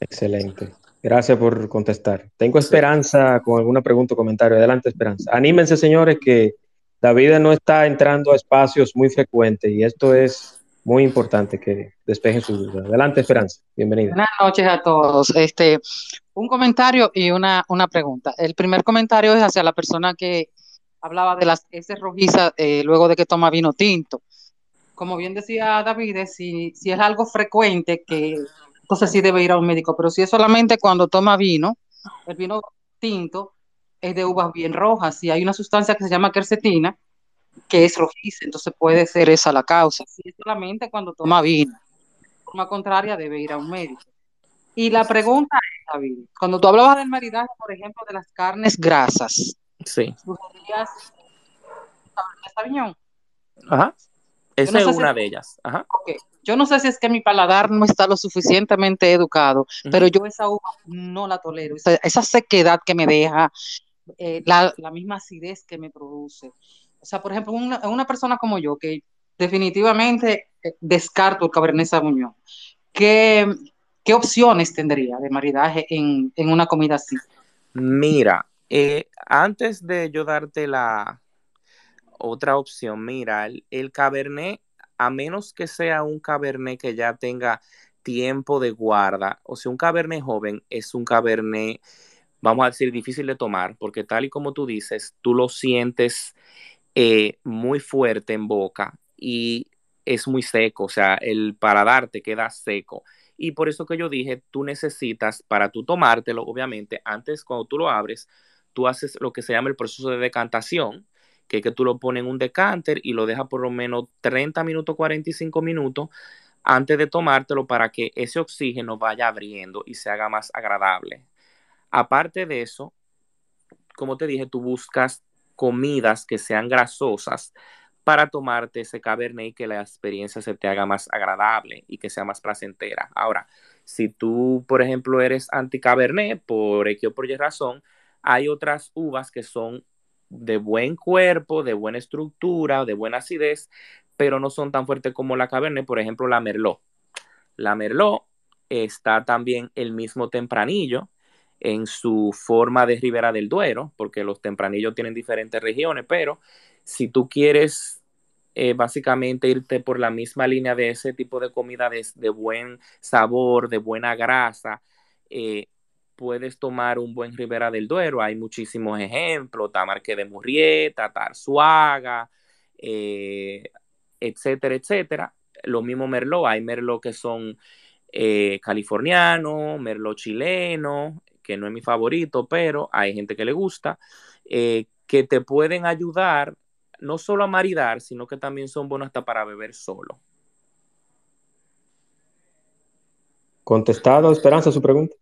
Excelente. Gracias por contestar. Tengo esperanza con alguna pregunta o comentario. Adelante, Esperanza. Anímense, señores, que David no está entrando a espacios muy frecuentes y esto es muy importante que despejen sus dudas. Adelante, Esperanza. Bienvenida. Buenas noches a todos. Este, un comentario y una, una pregunta. El primer comentario es hacia la persona que hablaba de las heces rojizas eh, luego de que toma vino tinto. Como bien decía David, si, si es algo frecuente que entonces sí debe ir a un médico. Pero si es solamente cuando toma vino, el vino tinto es de uvas bien rojas. Si hay una sustancia que se llama quercetina, que es rojiza, entonces puede ser esa la causa. Si es solamente cuando toma vino, de forma contraria debe ir a un médico. Y la pregunta es, David, cuando tú hablabas del maridaje, por ejemplo, de las carnes grasas, sí. ¿sugerirías Ajá. Esa es una de ellas. Ajá. Yo no sé si es que mi paladar no está lo suficientemente educado, pero yo esa uva no la tolero. Esa, sequedad que me deja, eh, la, misma acidez que me produce. O sea, por ejemplo, una, persona como yo, que definitivamente eh, descarto el Cabernet Sauvignon, ¿qué, qué opciones tendría de maridaje en, una comida así? Mira, eh, antes de yo darte la otra opción, mira, el Cabernet a menos que sea un cabernet que ya tenga tiempo de guarda, o sea, un cabernet joven es un cabernet, vamos a decir, difícil de tomar, porque tal y como tú dices, tú lo sientes eh, muy fuerte en boca y es muy seco, o sea, el paladar te queda seco. Y por eso que yo dije, tú necesitas, para tú tomártelo, obviamente, antes cuando tú lo abres, tú haces lo que se llama el proceso de decantación, que es que tú lo pones en un decanter y lo dejas por lo menos 30 minutos, 45 minutos antes de tomártelo para que ese oxígeno vaya abriendo y se haga más agradable. Aparte de eso, como te dije, tú buscas comidas que sean grasosas para tomarte ese cabernet y que la experiencia se te haga más agradable y que sea más placentera. Ahora, si tú, por ejemplo, eres anti-cabernet por X o por Y razón, hay otras uvas que son de buen cuerpo, de buena estructura, de buena acidez, pero no son tan fuertes como la Cabernet, por ejemplo, la Merlot. La Merlot está también el mismo tempranillo en su forma de Ribera del Duero, porque los tempranillos tienen diferentes regiones, pero si tú quieres eh, básicamente irte por la misma línea de ese tipo de comida de, buen sabor, de buena grasa, eh, puedes tomar un buen Ribera del Duero. Hay muchísimos ejemplos, Tamarque de Murrieta, Tarsuaga, eh, etcétera, etcétera. Lo mismo Merlot, hay Merlot que son eh, californianos, Merlot chileno, que no es mi favorito, pero hay gente que le gusta, eh, que te pueden ayudar no solo a maridar, sino que también son buenos hasta para beber solo. ¿Contestado, Esperanza, su pregunta?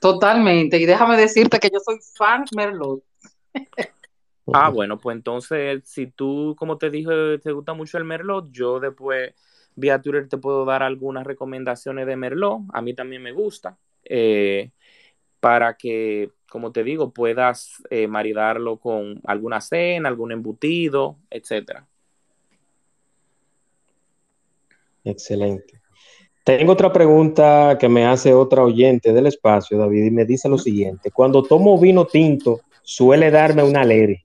Totalmente. Y déjame decirte que yo soy fan Merlot. ah, bueno, pues entonces, si tú, como te dije, te gusta mucho el Merlot, yo después vía Twitter te puedo dar algunas recomendaciones de Merlot. A mí también me gusta. Eh, para que, como te digo, puedas eh, maridarlo con alguna cena, algún embutido, etcétera. Excelente. Tengo otra pregunta que me hace otra oyente del espacio, David, y me dice lo siguiente. Cuando tomo vino tinto, suele darme una alergia,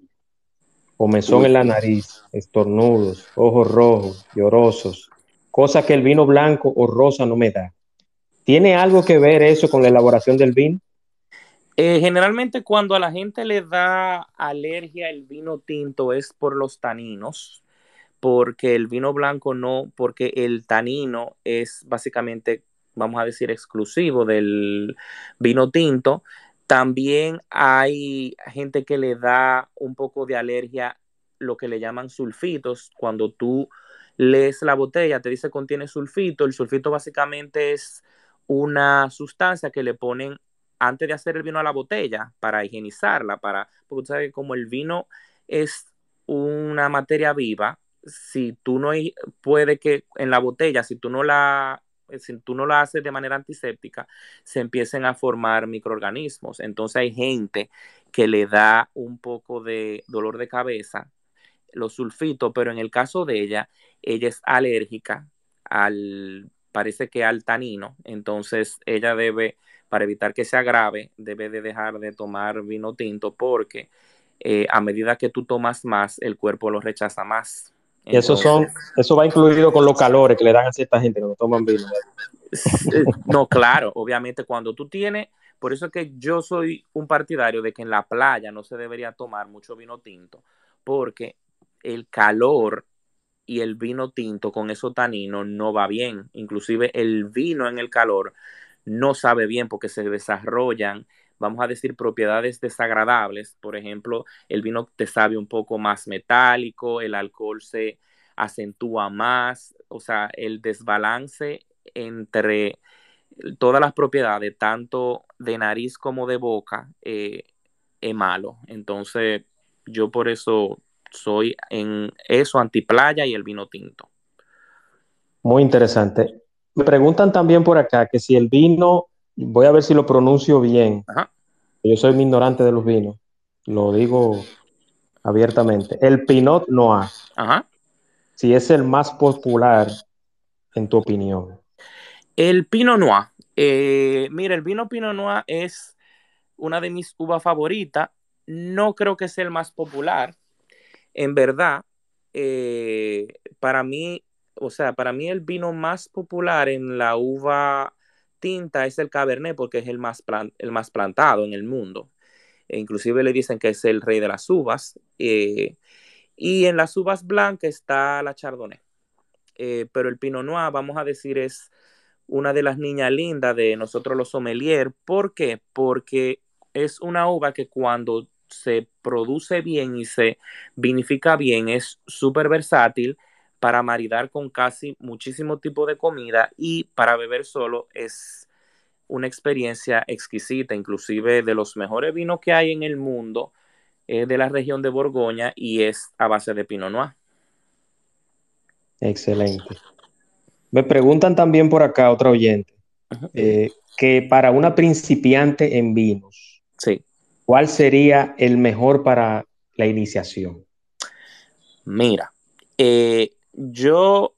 comezón en la nariz, estornudos, ojos rojos, llorosos, cosa que el vino blanco o rosa no me da. ¿Tiene algo que ver eso con la elaboración del vino? Eh, generalmente cuando a la gente le da alergia el vino tinto es por los taninos, porque el vino blanco no, porque el tanino es básicamente, vamos a decir, exclusivo del vino tinto. También hay gente que le da un poco de alergia lo que le llaman sulfitos. Cuando tú lees la botella, te dice contiene sulfito. El sulfito básicamente es una sustancia que le ponen antes de hacer el vino a la botella para higienizarla, para, porque tú sabes que como el vino es una materia viva, si tú no puede que en la botella, si tú no la si tú no la haces de manera antiséptica, se empiecen a formar microorganismos. Entonces hay gente que le da un poco de dolor de cabeza, los sulfitos, pero en el caso de ella, ella es alérgica al, parece que al tanino, entonces ella debe para evitar que se agrave, debe de dejar de tomar vino tinto porque eh, a medida que tú tomas más, el cuerpo lo rechaza más. Y eso, son, eso va incluido con los calores que le dan a cierta gente que no toman vino. No, claro, obviamente cuando tú tienes, por eso es que yo soy un partidario de que en la playa no se debería tomar mucho vino tinto, porque el calor y el vino tinto con esos taninos no va bien. Inclusive el vino en el calor no sabe bien porque se desarrollan, vamos a decir, propiedades desagradables. Por ejemplo, el vino te sabe un poco más metálico, el alcohol se acentúa más, o sea, el desbalance entre todas las propiedades, tanto de nariz como de boca, eh, es malo. Entonces, yo por eso soy en eso, antiplaya y el vino tinto. Muy interesante. Me preguntan también por acá que si el vino, voy a ver si lo pronuncio bien. Yo soy un ignorante de los vinos, lo digo abiertamente. El Pinot Noir. Ajá. Si es el más popular, en tu opinión. El Pinot Noir. Eh, mira, el vino Pinot Noir es una de mis uvas favoritas. No creo que sea el más popular. En verdad, eh, para mí o sea, para mí el vino más popular en la uva es el Cabernet porque es el más, el más plantado en el mundo. E inclusive le dicen que es el rey de las uvas. Eh, y en las uvas blancas está la Chardonnay. Eh, pero el Pinot Noir, vamos a decir, es una de las niñas lindas de nosotros los sommelier. ¿Por qué? Porque es una uva que cuando se produce bien y se vinifica bien es súper versátil para maridar con casi muchísimo tipo de comida y para beber solo es una experiencia exquisita, inclusive de los mejores vinos que hay en el mundo es de la región de Borgoña y es a base de Pinot Noir. Excelente. Me preguntan también por acá otra oyente eh, que para una principiante en vinos, sí. ¿cuál sería el mejor para la iniciación? Mira, eh, yo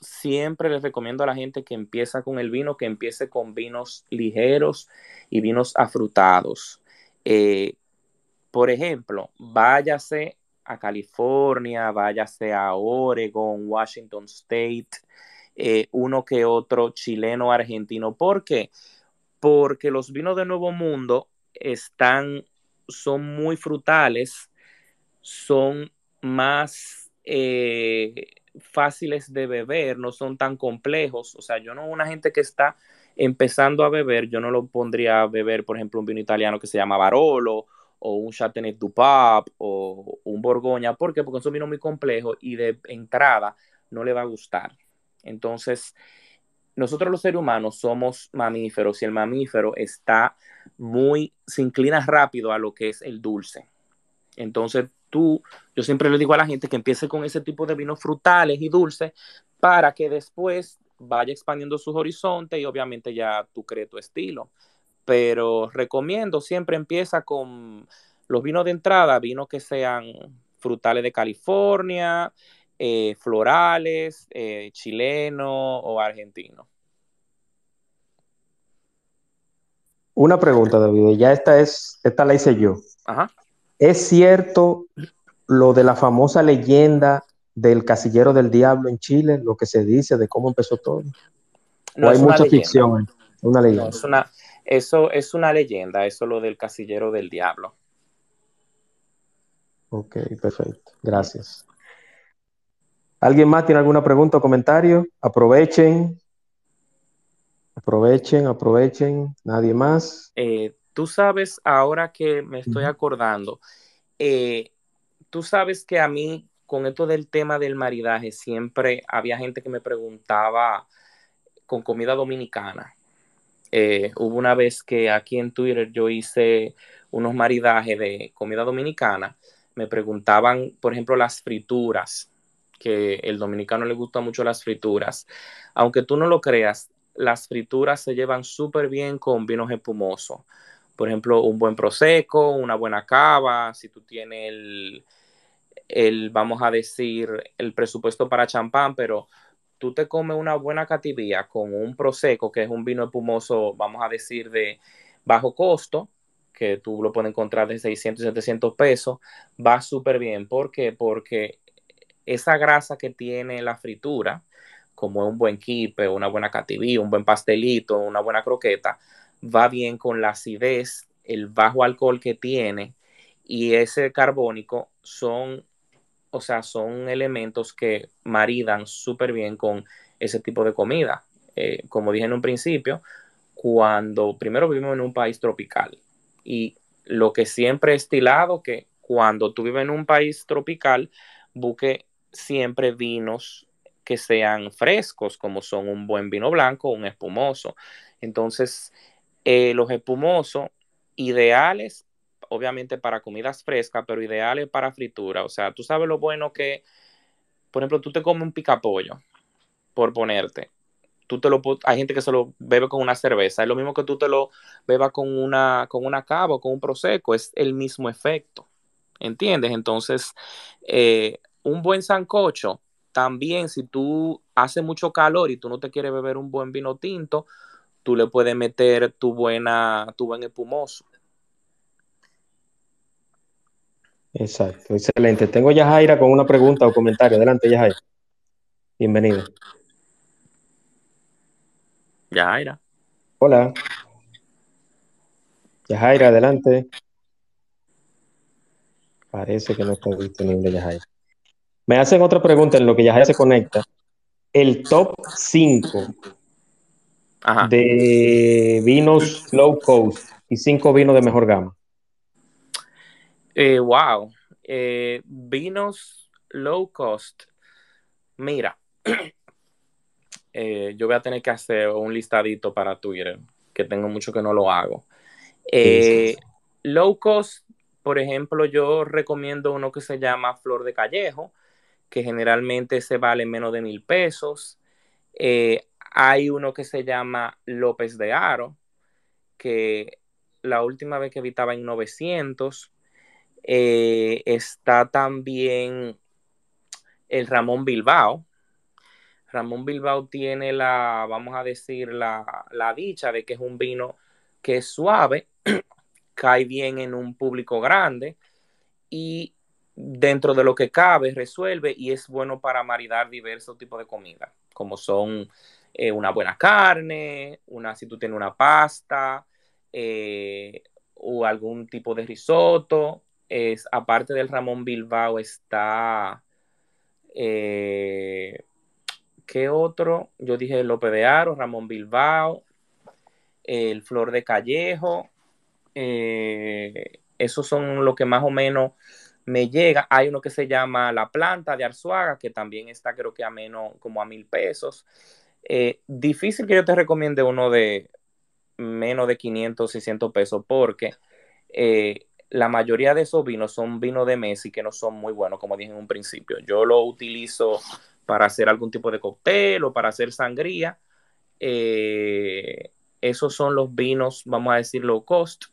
siempre les recomiendo a la gente que empieza con el vino, que empiece con vinos ligeros y vinos afrutados. Eh, por ejemplo, váyase a California, váyase a Oregon, Washington State, eh, uno que otro chileno, argentino. ¿Por qué? Porque los vinos de Nuevo Mundo están, son muy frutales, son más eh, fáciles de beber, no son tan complejos. O sea, yo no una gente que está empezando a beber, yo no lo pondría a beber, por ejemplo, un vino italiano que se llama Barolo o un Chateauneuf du Pape o un Borgoña. ¿Por qué? Porque es un vino muy complejo y de entrada no le va a gustar. Entonces, nosotros los seres humanos somos mamíferos y el mamífero está muy, se inclina rápido a lo que es el dulce. Entonces tú, yo siempre le digo a la gente que empiece con ese tipo de vinos frutales y dulces para que después vaya expandiendo sus horizontes y obviamente ya tú crees tu estilo. Pero recomiendo, siempre empieza con los vinos de entrada, vinos que sean frutales de California, eh, florales, eh, chileno o argentino. Una pregunta, David. Ya esta es, esta la hice yo. Ajá. ¿Es cierto lo de la famosa leyenda del casillero del diablo en Chile, lo que se dice de cómo empezó todo? No ¿O hay mucha leyenda. ficción? Una No, leyenda. es una, eso es una leyenda, eso lo del casillero del diablo. Ok, perfecto. Gracias. ¿Alguien más tiene alguna pregunta o comentario? Aprovechen. Aprovechen, aprovechen. Nadie más. Eh, tú sabes, ahora que me estoy acordando, eh, tú sabes que a mí, con esto del tema del maridaje, siempre había gente que me preguntaba con comida dominicana. Eh, hubo una vez que aquí en Twitter yo hice unos maridajes de comida dominicana. Me preguntaban, por ejemplo, las frituras, que el dominicano le gusta mucho las frituras. Aunque tú no lo creas, las frituras se llevan súper bien con vinos espumosos. Por ejemplo, un buen prosecco, una buena cava, si tú tienes el, el, vamos a decir, el presupuesto para champán, pero tú te comes una buena cativía con un prosecco, que es un vino espumoso, vamos a decir, de bajo costo, que tú lo puedes encontrar de 600 y 700 pesos, va súper bien. ¿Por qué? Porque esa grasa que tiene la fritura, como un buen quipe, una buena cativía, un buen pastelito, una buena croqueta, va bien con la acidez, el bajo alcohol que tiene y ese carbónico son, o sea, son elementos que maridan súper bien con ese tipo de comida. Eh, como dije en un principio, cuando primero vivimos en un país tropical y lo que siempre he estilado que cuando tú vives en un país tropical, busque siempre vinos que sean frescos, como son un buen vino blanco, un espumoso. Entonces, eh, los espumosos, ideales, obviamente para comidas frescas, pero ideales para fritura. O sea, tú sabes lo bueno que, por ejemplo, tú te comes un picapollo, por ponerte. Tú te lo, hay gente que se lo bebe con una cerveza. Es lo mismo que tú te lo bebas con una, con una cava o con un prosecco. Es el mismo efecto. ¿Entiendes? Entonces, eh, un buen sancocho, también si tú hace mucho calor y tú no te quieres beber un buen vino tinto, tú le puedes meter tu buena, tu buen espumoso. Exacto, excelente. Tengo ya Jaira con una pregunta o comentario. Adelante, Yajaira. Bienvenida. Yajaira. Hola. Yajaira, adelante. Parece que no está disponible Yajaira. Me hacen otra pregunta en lo que Yajaira se conecta. El top 5 Ajá. de vinos low cost y 5 vinos de mejor gama. Eh, wow. Eh, vinos low cost. Mira, [clears throat] eh, yo voy a tener que hacer un listadito para Twitter, que tengo mucho que no lo hago. Low cost, por ejemplo, yo recomiendo uno que se llama Flor de Callejo, que generalmente se vale menos de mil pesos. Eh, hay uno que se llama López de Aro, que la última vez que vi estaba en 900. Eh, está también el Ramón Bilbao. Ramón Bilbao tiene la, vamos a decir, la, la dicha de que es un vino que es suave, [clears throat] cae bien en un público grande y dentro de lo que cabe resuelve y es bueno para maridar diversos tipos de comida, como son eh, una buena carne, una, si tú tienes una pasta eh, o algún tipo de risotto. Es, aparte del Ramón Bilbao está Eh, ¿Qué otro? Yo dije López de Aro, Ramón Bilbao, el Flor de Callejo. Esos son lo que más o menos me llega. Hay uno que se llama La Planta de Arzuaga, que también está creo que a menos como a mil pesos. Eh, difícil que yo te recomiende uno de menos de 500, 600 pesos, porque eh, la mayoría de esos vinos son vinos de Messi que no son muy buenos, como dije en un principio. Yo lo utilizo para hacer algún tipo de cóctel o para hacer sangría. Eh, esos son los vinos, vamos a decir, low cost,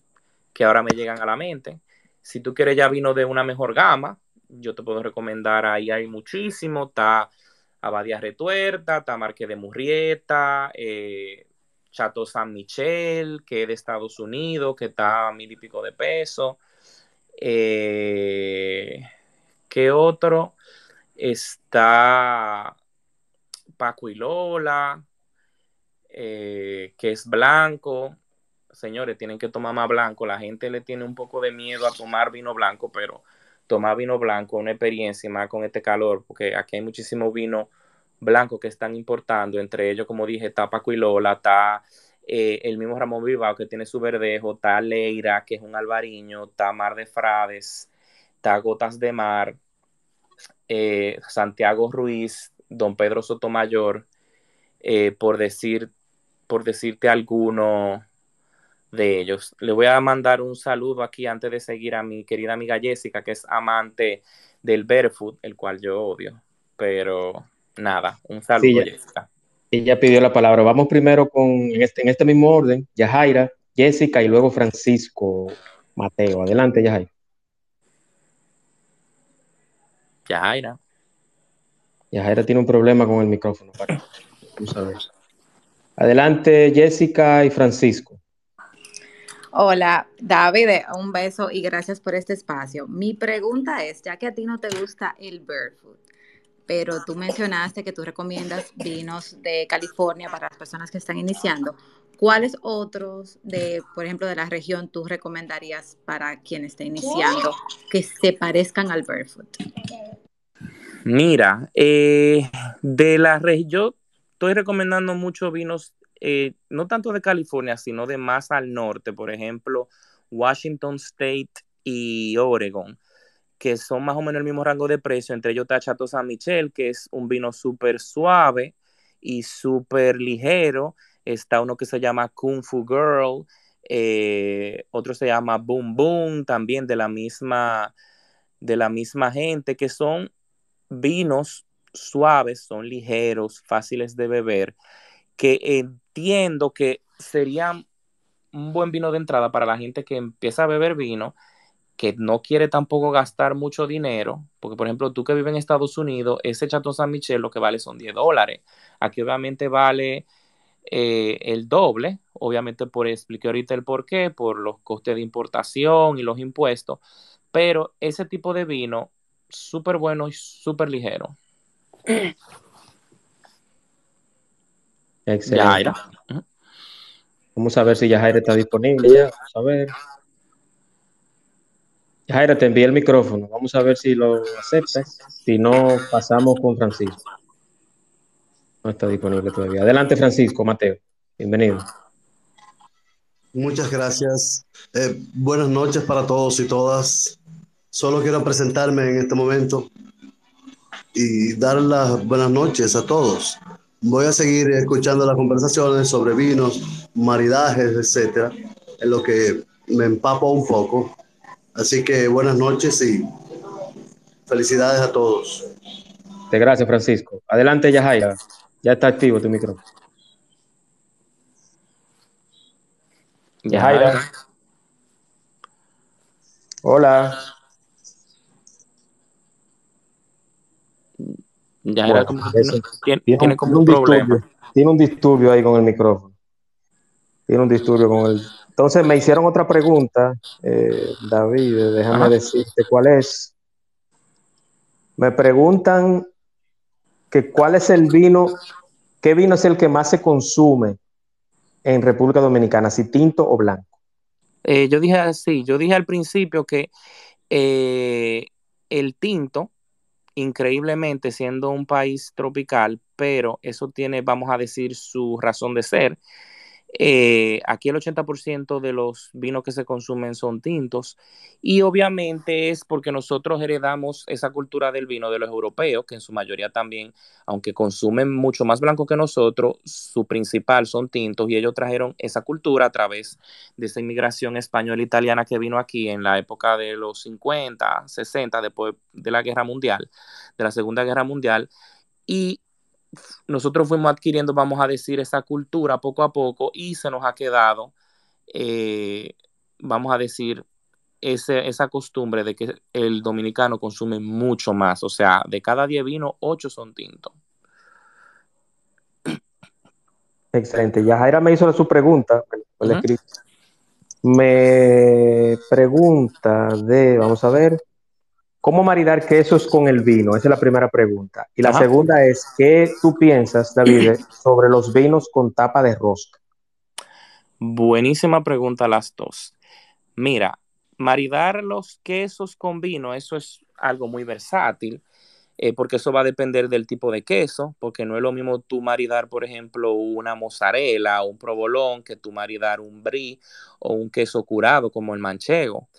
que ahora me llegan a la mente. Si tú quieres ya vino de una mejor gama, yo te puedo recomendar, ahí hay muchísimo, está Abadía Retuerta, está Marque de Murrieta, eh, Chateau San Michel, que es de Estados Unidos, que está a mil y pico de pesos. Eh, ¿Qué otro? Está Paco y Lola, eh, que es blanco. Señores, tienen que tomar más blanco. La gente le tiene un poco de miedo a tomar vino blanco, pero tomar vino blanco una experiencia más con este calor, porque aquí hay muchísimo vino blanco que están importando. Entre ellos, como dije, está Paco y Lola, está eh, el mismo Ramón Bilbao que tiene su verdejo, está Leira, que es un albariño, está Mar de Frades, está Gotas de Mar, eh, Santiago Ruiz, Don Pedro Sotomayor, eh, por, decir, por decirte alguno de ellos. Le voy a mandar un saludo aquí antes de seguir a mi querida amiga Jessica, que es amante del barefoot, el cual yo odio. Pero nada, un saludo, Jessica. Ella pidió la palabra. Vamos primero con, en este, en este mismo orden, Yajaira, Jessica y luego Francisco Mateo. Adelante, Yajaira. Yajaira. Yajaira tiene un problema con el micrófono. Vamos a ver. Adelante, Jessica y Francisco. Hola, David, un beso y gracias por este espacio. Mi pregunta es, ya que a ti no te gusta el barefoot, pero tú mencionaste que tú recomiendas vinos de California para las personas que están iniciando. ¿Cuáles otros de, por ejemplo, de la región tú recomendarías para quien esté iniciando que se parezcan al barefoot? Mira, eh, de la región, yo estoy recomendando muchos vinos, eh, no tanto de California, sino de más al norte, por ejemplo, Washington State y Oregon que son más o menos el mismo rango de precio. Entre ellos está Chateau San Michel, que es un vino súper suave y súper ligero. Está uno que se llama Kung Fu Girl, eh, otro se llama Boom Boom, también de la misma, de la misma gente, que son vinos suaves, son ligeros, fáciles de beber, que entiendo que serían un buen vino de entrada para la gente que empieza a beber vino que no quiere tampoco gastar mucho dinero, porque por ejemplo tú que vives en Estados Unidos, ese Chateau San Michel lo que vale son 10 dólares. Aquí obviamente vale eh, el doble, obviamente por expliqué ahorita el por qué, por los costes de importación y los impuestos, pero ese tipo de vino, súper bueno y súper ligero. [clears throat] Excelente. Vamos a ver si Yajaira está disponible ya. Vamos a ver. Jaira, te envié el micrófono. Vamos a ver si lo aceptas. Si no, pasamos con Francisco. No está disponible todavía. Adelante, Francisco, Mateo. Bienvenido. Muchas gracias. Eh, buenas noches para todos y todas. Solo quiero presentarme en este momento y dar las buenas noches a todos. Voy a seguir escuchando las conversaciones sobre vinos, maridajes, etcétera, en lo que me empapo un poco Así que buenas noches y felicidades a todos. Gracias, Francisco. Adelante, Yajaira. Ya está activo tu micrófono. Yajaira. Hola. Tiene, tiene, como un, problema. tiene un disturbio ahí con el micrófono. Tiene un disturbio con el entonces me hicieron otra pregunta, eh, David, déjame decirte cuál es. Me preguntan que cuál es el vino, qué vino es el que más se consume en República Dominicana, si tinto o blanco. Eh, yo dije así, yo dije al principio que eh, el tinto increíblemente siendo un país tropical, pero eso tiene, vamos a decir, su razón de ser. Eh, aquí el 80% de los vinos que se consumen son tintos y obviamente es porque nosotros heredamos esa cultura del vino de los europeos, que en su mayoría también, aunque consumen mucho más blanco que nosotros, su principal son tintos y ellos trajeron esa cultura a través de esa inmigración española italiana que vino aquí en la época de los 50, 60, después de la Guerra Mundial, de la Segunda Guerra Mundial. Y nosotros fuimos adquiriendo, vamos a decir, esa cultura poco a poco y se nos ha quedado, eh, vamos a decir, ese, esa costumbre de que el dominicano consume mucho más. O sea, de cada 10 vinos, 8 son tintos. Excelente. Ya Jaira me hizo su pregunta. Me pregunta de, vamos a ver, ¿Cómo maridar quesos con el vino? Esa es la primera pregunta. Y la segunda es, ¿qué tú piensas, David, [clears throat] sobre los vinos con tapa de rosca? Buenísima pregunta las dos. Mira, maridar los quesos con vino, eso es algo muy versátil, eh, porque eso va a depender del tipo de queso, porque no es lo mismo tú maridar, por ejemplo, una mozzarella o un provolón que tú maridar un brie o un queso curado como el manchego.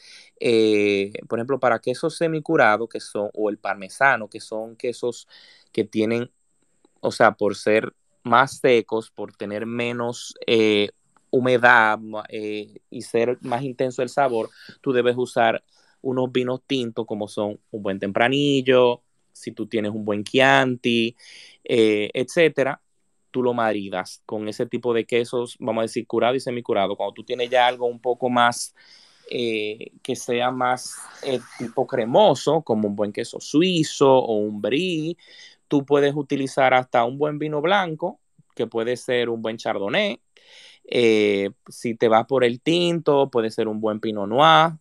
Eh, por ejemplo, para quesos semicurados, que son, o el parmesano, que son quesos que tienen, o sea, por ser más secos, por tener menos eh, humedad y ser más intenso el sabor, tú debes usar unos vinos tintos como son un buen tempranillo, si tú tienes un buen Chianti, etcétera, tú lo maridas con ese tipo de quesos, vamos a decir, curado y semicurado. Cuando tú tienes ya algo un poco más eh, que sea más eh, tipo cremoso, como un buen queso suizo o un brie. Tú puedes utilizar hasta un buen vino blanco, que puede ser un buen chardonnay. Eh, si te vas por el tinto, puede ser un buen pinot noir,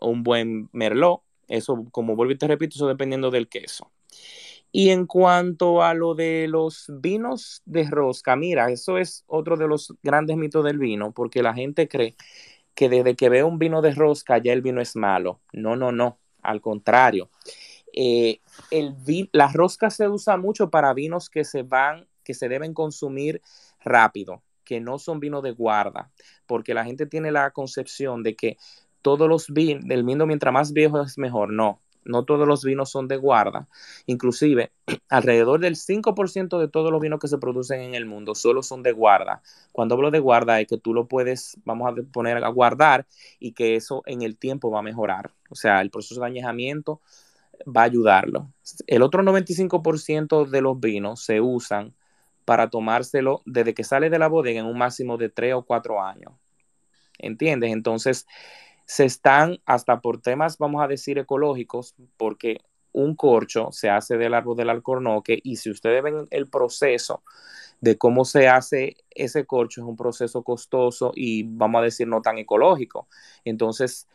un buen merlot. Eso, como vuelvo y te repito, eso dependiendo del queso. Y en cuanto a lo de los vinos de rosca, mira, eso es otro de los grandes mitos del vino, porque la gente cree que desde que ve un vino de rosca ya el vino es malo. No, no, no, al contrario. Eh, el la rosca se usa mucho para vinos que se van, que se deben consumir rápido, que no son vinos de guarda, porque la gente tiene la concepción de que todos los vinos, el vino mientras más viejo es mejor. No, no todos los vinos son de guarda. Inclusive, [clears throat] alrededor del 5% de todos los vinos que se producen en el mundo solo son de guarda. Cuando hablo de guarda es que tú lo puedes, vamos a poner a guardar y que eso en el tiempo va a mejorar. O sea, el proceso de añejamiento va a ayudarlo. El otro 95% de los vinos se usan para tomárselo desde que sale de la bodega en un máximo de 3 o 4 años. ¿Entiendes? Entonces, se están, hasta por temas, vamos a decir, ecológicos, porque un corcho se hace del árbol del alcornoque y si ustedes ven el proceso de cómo se hace ese corcho, es un proceso costoso y vamos a decir no tan ecológico. Entonces,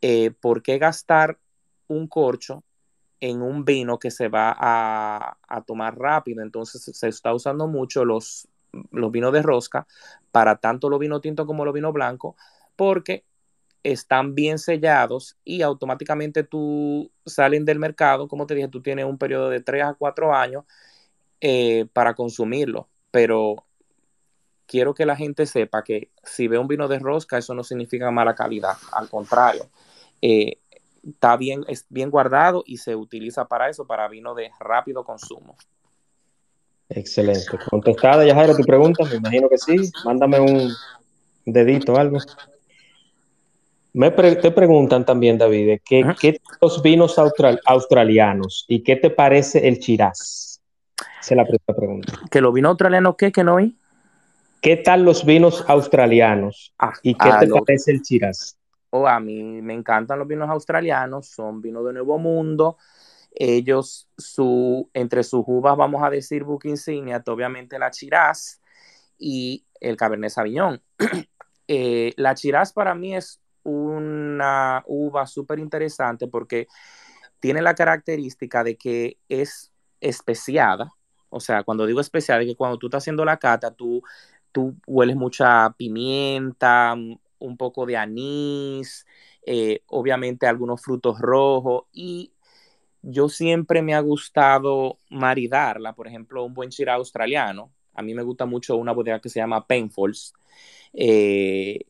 eh, ¿por qué gastar un corcho en un vino que se va a, tomar rápido? Entonces se está usando mucho los, los vinos de rosca para tanto los vinos tintos como los vinos blancos porque están bien sellados y automáticamente tú salen del mercado, como te dije, tú tienes un periodo de 3 a 4 años eh, para consumirlo, pero quiero que la gente sepa que si ve un vino de rosca, eso no significa mala calidad, al contrario, eh, está bien, es bien guardado y se utiliza para eso, para vino de rápido consumo. Excelente. Contestada, Yajaira, tu pregunta, me imagino que sí. Mándame un dedito, algo. Me te preguntan también, David, ¿qué, ¿qué los vinos australianos y qué te parece el Shiraz? Esa es la primera pregunta. ¿Que los vinos australianos qué? ¿Que no oí? ¿Qué tal los vinos australianos ah, y qué te parece el Shiraz? Oh, a mí me encantan los vinos australianos, son vinos de Nuevo Mundo. Ellos, su, entre sus uvas, vamos a decir, book insignia, obviamente la Shiraz y el Cabernet Sauvignon. [clears throat] Eh, la Shiraz para mí es una uva súper interesante porque tiene la característica de que es especiada. O sea, cuando digo especiada, es que cuando tú estás haciendo la cata, tú, tú hueles mucha pimienta, un poco de anís, eh, obviamente algunos frutos rojos y yo siempre me ha gustado maridarla, por ejemplo, un buen chirá australiano. A mí me gusta mucho una bodega que se llama Penfolds, eh,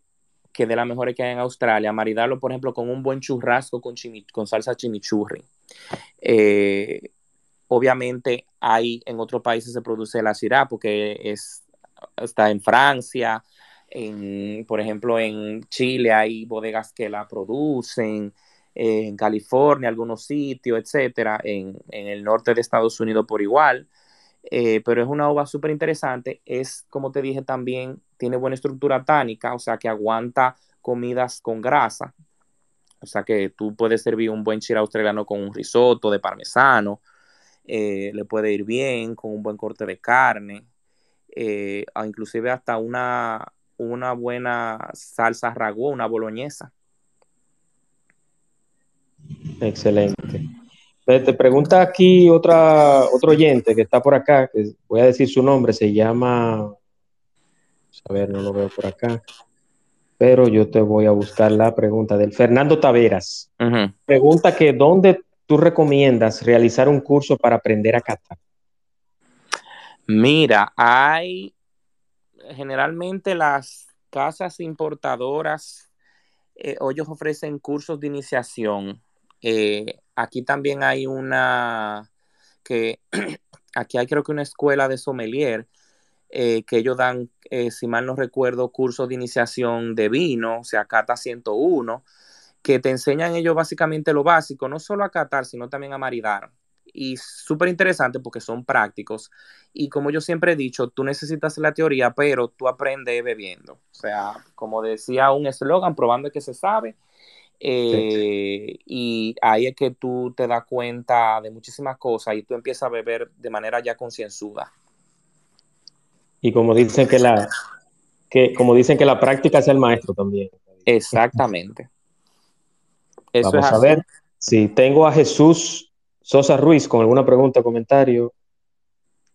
que de las mejores que hay en Australia. Maridarlo, por ejemplo, con un buen churrasco con, con salsa chimichurri. Eh, obviamente, hay en otros países se produce la Syrah porque es, está en Francia, en, por ejemplo, en Chile hay bodegas que la producen, en California, algunos sitios, etcétera, en, el norte de Estados Unidos por igual. Eh, pero es una uva súper interesante. Es, como te dije también, tiene buena estructura tánica, o sea que aguanta comidas con grasa. O sea que tú puedes servir un buen chira australiano con un risotto de parmesano, eh, le puede ir bien con un buen corte de carne, eh, inclusive hasta una, una buena salsa ragú, una boloñesa. Excelente. Te pregunta aquí otra, otro oyente que está por acá, que voy a decir su nombre, se llama, a ver, no lo veo por acá, pero yo te voy a buscar la pregunta del Fernando Taveras. Pregunta que ¿dónde tú recomiendas realizar un curso para aprender a catar? Mira, hay generalmente las casas importadoras, eh, ellos ofrecen cursos de iniciación. Eh, aquí también hay una que [clears throat] aquí hay creo que una escuela de sommelier eh, que ellos dan, si mal no recuerdo, cursos de iniciación de vino, o sea, Cata 101, que te enseñan ellos básicamente lo básico, no solo a catar, sino también a maridar y súper interesante porque son prácticos. Y como yo siempre he dicho, tú necesitas la teoría, pero tú aprendes bebiendo. O sea, como decía un eslogan, probando que se sabe. Eh, y ahí es que tú te das cuenta de muchísimas cosas y tú empiezas a beber de manera ya concienzuda. Y como dicen que la, que, como dicen que la práctica es el maestro también. Exactamente. [laughs] Vamos a ver si tengo a Jesús Sosa Ruiz, con alguna pregunta o comentario.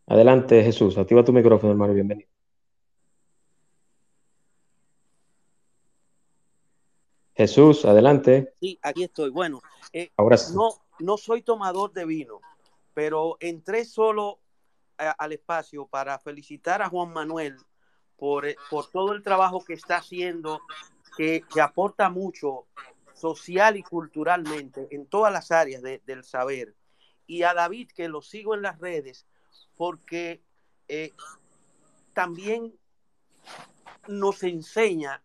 Adelante, Jesús. Activa tu micrófono, hermano. Bienvenido. Jesús, adelante. Sí, aquí estoy. Bueno, eh, Ahora no, no soy tomador de vino, pero entré solo al espacio para felicitar a Juan Manuel por, eh, por todo el trabajo que está haciendo, que, que aporta mucho social y culturalmente en todas las áreas del saber y a David, que lo sigo en las redes, porque eh, también nos enseña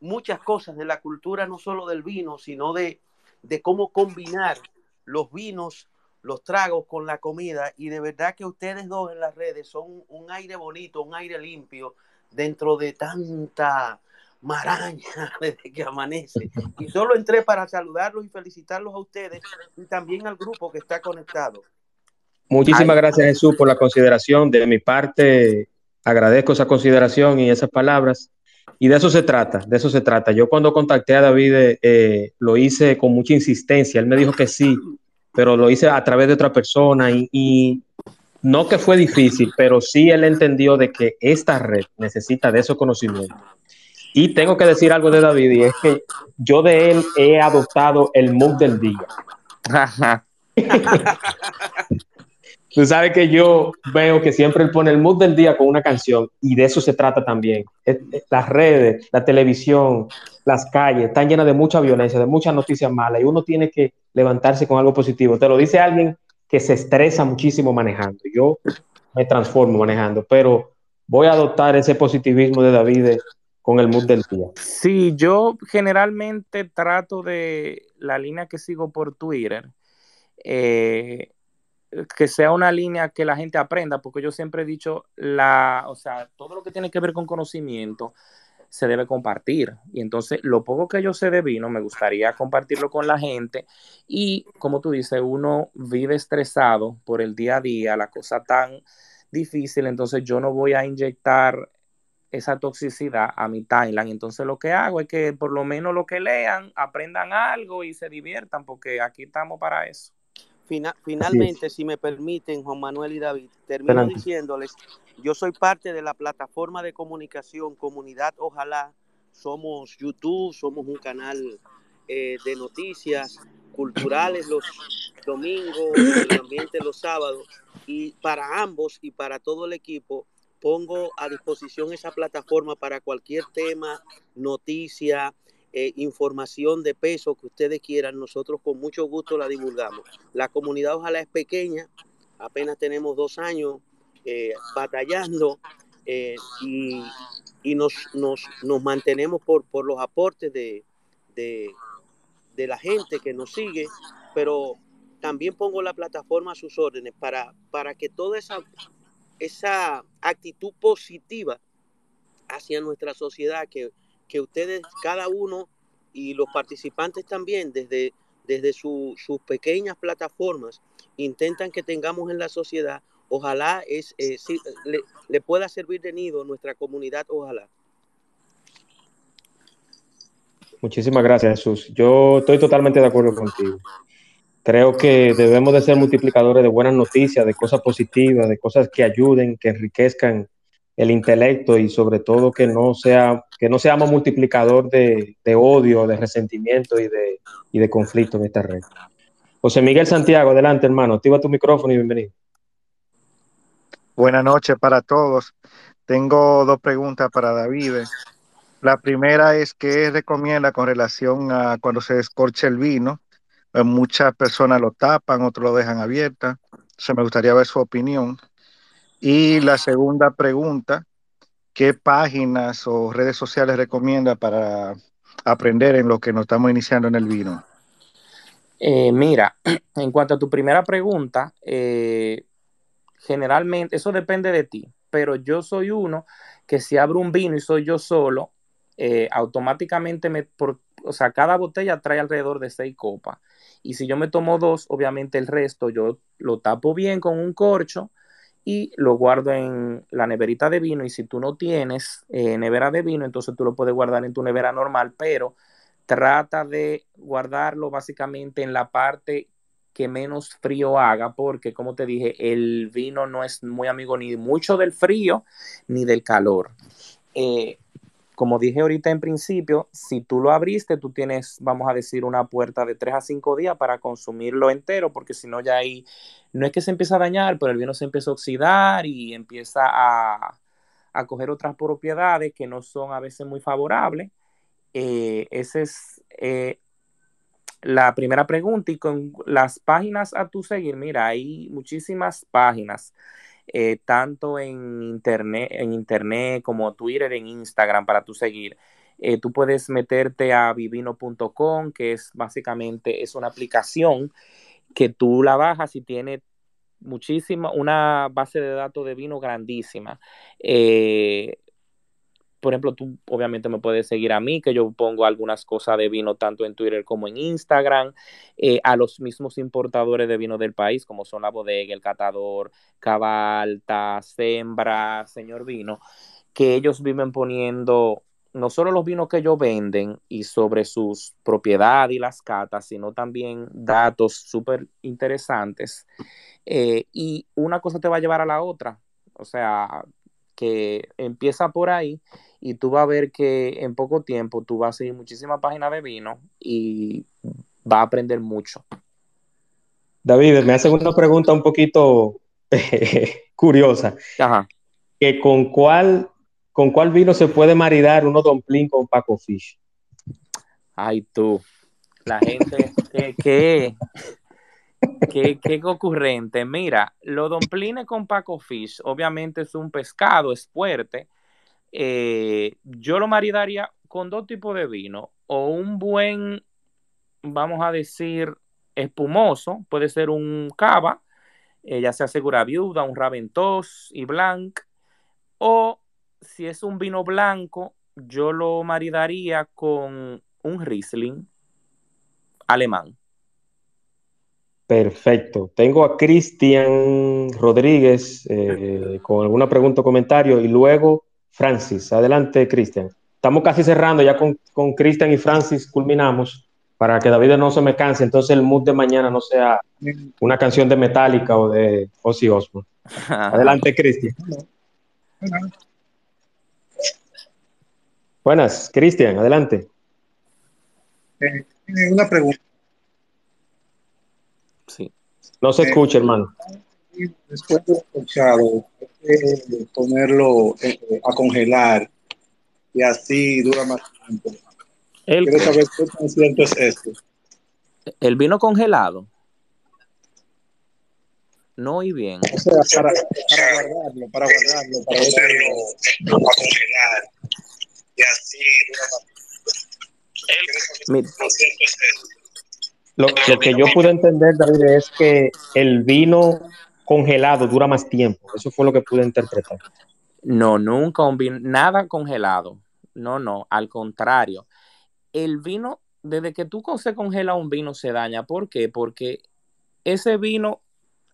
muchas cosas de la cultura, no solo del vino, sino de, de cómo combinar los vinos, los tragos con la comida. Y de verdad que ustedes dos en las redes son un aire bonito, un aire limpio dentro de tanta maraña [laughs] desde que amanece. Y solo entré para saludarlos y felicitarlos a ustedes y también al grupo que está conectado. Muchísimas gracias Jesús por la consideración. De mi parte, agradezco esa consideración y esas palabras. Y de eso se trata, de eso se trata. Yo cuando contacté a David eh, lo hice con mucha insistencia. Él me dijo que sí, pero lo hice a través de otra persona y, y no que fue difícil, pero sí él entendió de que esta red necesita de esos conocimientos y tengo que decir algo de David, y es que yo de él he adoptado el mood del día. [laughs] Tú sabes que yo veo que siempre él pone el mood del día con una canción y de eso se trata también. Las redes, la televisión, las calles están llenas de mucha violencia, de muchas noticias malas y uno tiene que levantarse con algo positivo. Te lo dice alguien que se estresa muchísimo manejando. Yo me transformo manejando, pero voy a adoptar ese positivismo de David con el mood del día. Sí, yo generalmente trato de la línea que sigo por Twitter, eh, que sea una línea que la gente aprenda, porque yo siempre he dicho, la, o sea, todo lo que tiene que ver con conocimiento se debe compartir. Y entonces, lo poco que yo sé de vino, me gustaría compartirlo con la gente. Y como tú dices, uno vive estresado por el día a día, la cosa tan difícil, entonces yo no voy a inyectar esa toxicidad a mi timeline. Entonces lo que hago es que por lo menos lo que lean, aprendan algo y se diviertan, porque aquí estamos para eso. Finalmente, si me permiten, Juan Manuel y David, termino diciéndoles, yo soy parte de la plataforma de comunicación Comunidad Ojalá, somos YouTube, somos un canal eh, de noticias culturales los domingos, el ambiente los sábados. Y para ambos y para todo el equipo, pongo a disposición esa plataforma para cualquier tema, noticia, eh, información de peso que ustedes quieran. Nosotros con mucho gusto la divulgamos. La comunidad ojalá es pequeña, apenas tenemos dos años eh, batallando eh, y, y nos, nos, nos, mantenemos por, por los aportes de, de, de, la gente que nos sigue, pero también pongo la plataforma a sus órdenes para, para que toda esa, esa actitud positiva hacia nuestra sociedad, que, que ustedes, cada uno y los participantes también, desde, desde su, sus pequeñas plataformas, intentan que tengamos en la sociedad Ojalá es, eh, le, le, pueda servir de nido a nuestra comunidad, ojalá. Muchísimas gracias, Jesús. Yo estoy totalmente de acuerdo contigo. Creo que debemos de ser multiplicadores de buenas noticias, de cosas positivas, de cosas que ayuden, que enriquezcan el intelecto y sobre todo que no sea que no seamos multiplicador de, odio, de resentimiento y de, y de conflicto en esta red. José Miguel Santiago, adelante hermano, activa tu micrófono y bienvenido. Buenas noches para todos. Tengo dos preguntas para David. La primera es qué recomienda con relación a cuando se descorche el vino. Eh, muchas personas lo tapan, otros lo dejan abierta. Se me gustaría ver su opinión. Y la segunda pregunta, ¿qué páginas o redes sociales recomienda para aprender en lo que nos estamos iniciando en el vino? Eh, mira, [clears throat] en cuanto a tu primera pregunta, eh, generalmente, eso depende de ti, pero yo soy uno que si abro un vino y soy yo solo, eh, automáticamente me, por, o sea, cada botella trae alrededor de seis copas. Y si yo me tomo dos, obviamente el resto yo lo tapo bien con un corcho y lo guardo en la neverita de vino. Y si tú no tienes eh, nevera de vino, entonces tú lo puedes guardar en tu nevera normal, pero trata de guardarlo básicamente en la parte que menos frío haga, porque como te dije, el vino no es muy amigo ni mucho del frío ni del calor. Eh, como dije ahorita en principio, si tú lo abriste, tú tienes, vamos a decir, una puerta de 3 a 5 días para consumirlo entero, porque si no, ya ahí no es que se empieza a dañar, pero el vino se empieza a oxidar y empieza a, a coger otras propiedades que no son a veces muy favorables. Eh, ese es eh, la primera pregunta y con las páginas a tu seguir, mira, hay muchísimas páginas, eh, tanto en internet, en internet como Twitter, en Instagram para tu seguir. Eh, tú puedes meterte a vivino.com, que es básicamente es una aplicación que tú la bajas y tiene muchísima, una base de datos de vino grandísima. Eh, por ejemplo, tú obviamente me puedes seguir a mí, que yo pongo algunas cosas de vino tanto en Twitter como en Instagram, eh, a los mismos importadores de vino del país, como son la bodega, el catador, Cabalta, Sembra, Señor Vino, que ellos viven poniendo no solo los vinos que ellos venden y sobre sus propiedades y las catas, sino también datos súper interesantes. Eh, y una cosa te va a llevar a la otra. O sea, que empieza por ahí y tú vas a ver que en poco tiempo tú vas a seguir muchísimas páginas de vino y vas a aprender mucho. David, me hacen una pregunta un poquito [laughs] curiosa. Ajá. Que con cuál, ¿Con cuál vino se puede maridar uno dumpling con Paco Fish? Ay, tú. La gente, ¿qué, qué, qué, qué ocurrente. Mira, los domplines con Paco Fish, obviamente es un pescado, es fuerte, eh, yo lo maridaría con dos tipos de vino, o un buen, vamos a decir, espumoso, puede ser un cava, eh, ya sea segura viuda, un raventos y blanc, o si es un vino blanco, yo lo maridaría con un Riesling alemán. Perfecto. Tengo a Cristian Rodríguez eh, con alguna pregunta o comentario y luego Francis. Adelante, Cristian. Estamos casi cerrando, ya con, con Cristian y Francis culminamos para que David no se me canse, entonces el mood de mañana no sea una canción de Metallica o de Ozzy Osbourne. [laughs] Adelante, Cristian. Buenas, Cristian, adelante. Eh, una pregunta. Sí. No se escucha, hermano. Después de escuchado, eh, ponerlo eh, a congelar y así dura más tiempo. ¿El Quiero saber qué tan cierto es esto. El vino congelado. No y bien. O sea, para, para guardarlo, para guardarlo, para ponerlo a congelar y así dura más Mira, Lo, que yo pude entender, David, es que el vino congelado dura más tiempo. Eso fue lo que pude interpretar. No, nunca un vino, nada congelado. No, no, al contrario. El vino, desde que tú se congela un vino, se daña. ¿Por qué? Porque ese vino,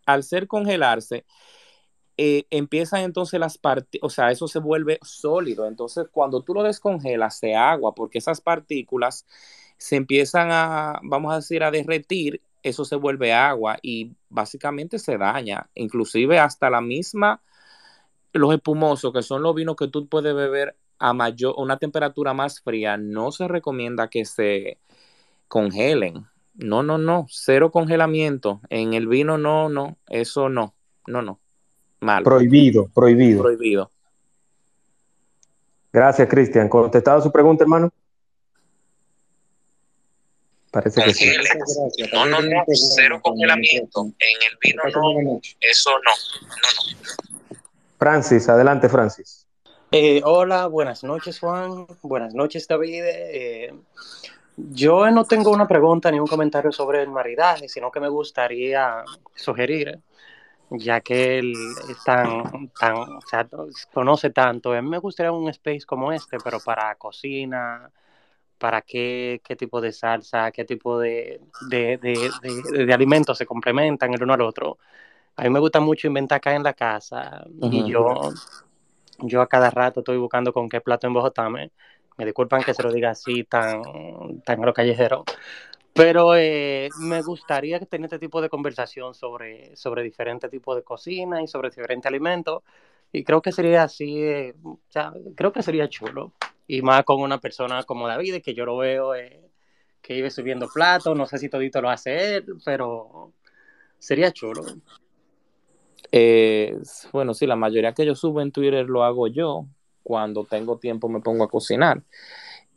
al ser congelarse, eh, empiezan entonces las partículas, o sea, eso se vuelve sólido. Entonces, cuando tú lo descongelas, se agua, porque esas partículas se empiezan a, vamos a decir, a derretir, eso se vuelve agua y básicamente se daña. Inclusive hasta la misma, los espumosos, que son los vinos que tú puedes beber a mayor, una temperatura más fría, no se recomienda que se congelen. No, no, no, cero congelamiento. En el vino no, no, eso no, no, no. Mal. Prohibido, prohibido. Prohibido. Gracias, Cristian. ¿Contestado su pregunta, hermano? Parece que sí. No, no, no, cero congelamiento. En el vino no, eso no, no, no. Francis, adelante, Francis. Eh, hola, buenas noches Juan, buenas noches David. Eh, yo no tengo una pregunta ni un comentario sobre el maridaje, sino que me gustaría sugerir, ya que él es tan, tan, o sea, conoce tanto, a mí me gustaría un space como este, pero para cocina, para qué, qué tipo de salsa, qué tipo de, de, de, de, alimentos se complementan el uno al otro. A mí me gusta mucho inventar acá en la casa y Ujú. yo, yo a cada rato estoy buscando con qué plato embojotarme. Me disculpan que se lo diga así tan, tan a lo callejero, pero eh, me gustaría tener este tipo de conversación sobre, sobre diferentes tipos de cocina y sobre diferentes alimentos. Y creo que sería así, eh, o sea, creo que sería chulo. Y más con una persona como David, que yo lo veo eh, que vive subiendo platos, no sé si todito lo hace él, pero sería chulo. Eh, bueno, sí, la mayoría que yo subo en Twitter lo hago yo. Cuando tengo tiempo me pongo a cocinar.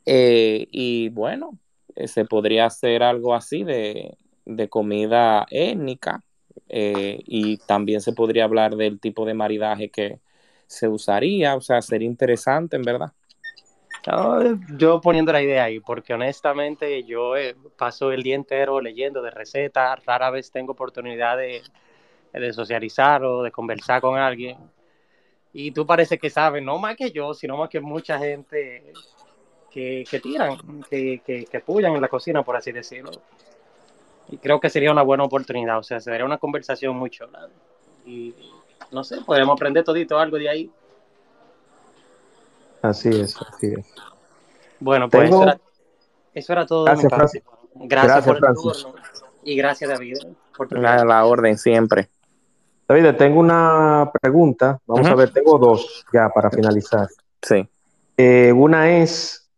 Eh, y bueno, eh, se podría hacer algo así de, de comida étnica. eh, y también se podría hablar del tipo de maridaje que se usaría. O sea, sería interesante, en verdad. Yo poniendo la idea ahí, porque honestamente yo eh, paso el día entero leyendo de recetas, rara vez tengo oportunidad de, de socializar o de conversar con alguien. Y tú parece que sabes, no más que yo, sino más que mucha gente que, que tiran, que, que, que pullan en la cocina, por así decirlo. Y creo que sería una buena oportunidad, o sea, sería una conversación muy chula. Y no sé, podremos aprender todito algo de ahí. Así es, así es. Bueno, pues Tengo- eso era, eso era todo Gracias. Francis. Gracias, Gracias, por el Francis. turno y gracias, David, por tu La, la orden siempre. David, tengo una pregunta. Vamos a ver, tengo dos ya para finalizar. Sí. Eh, una es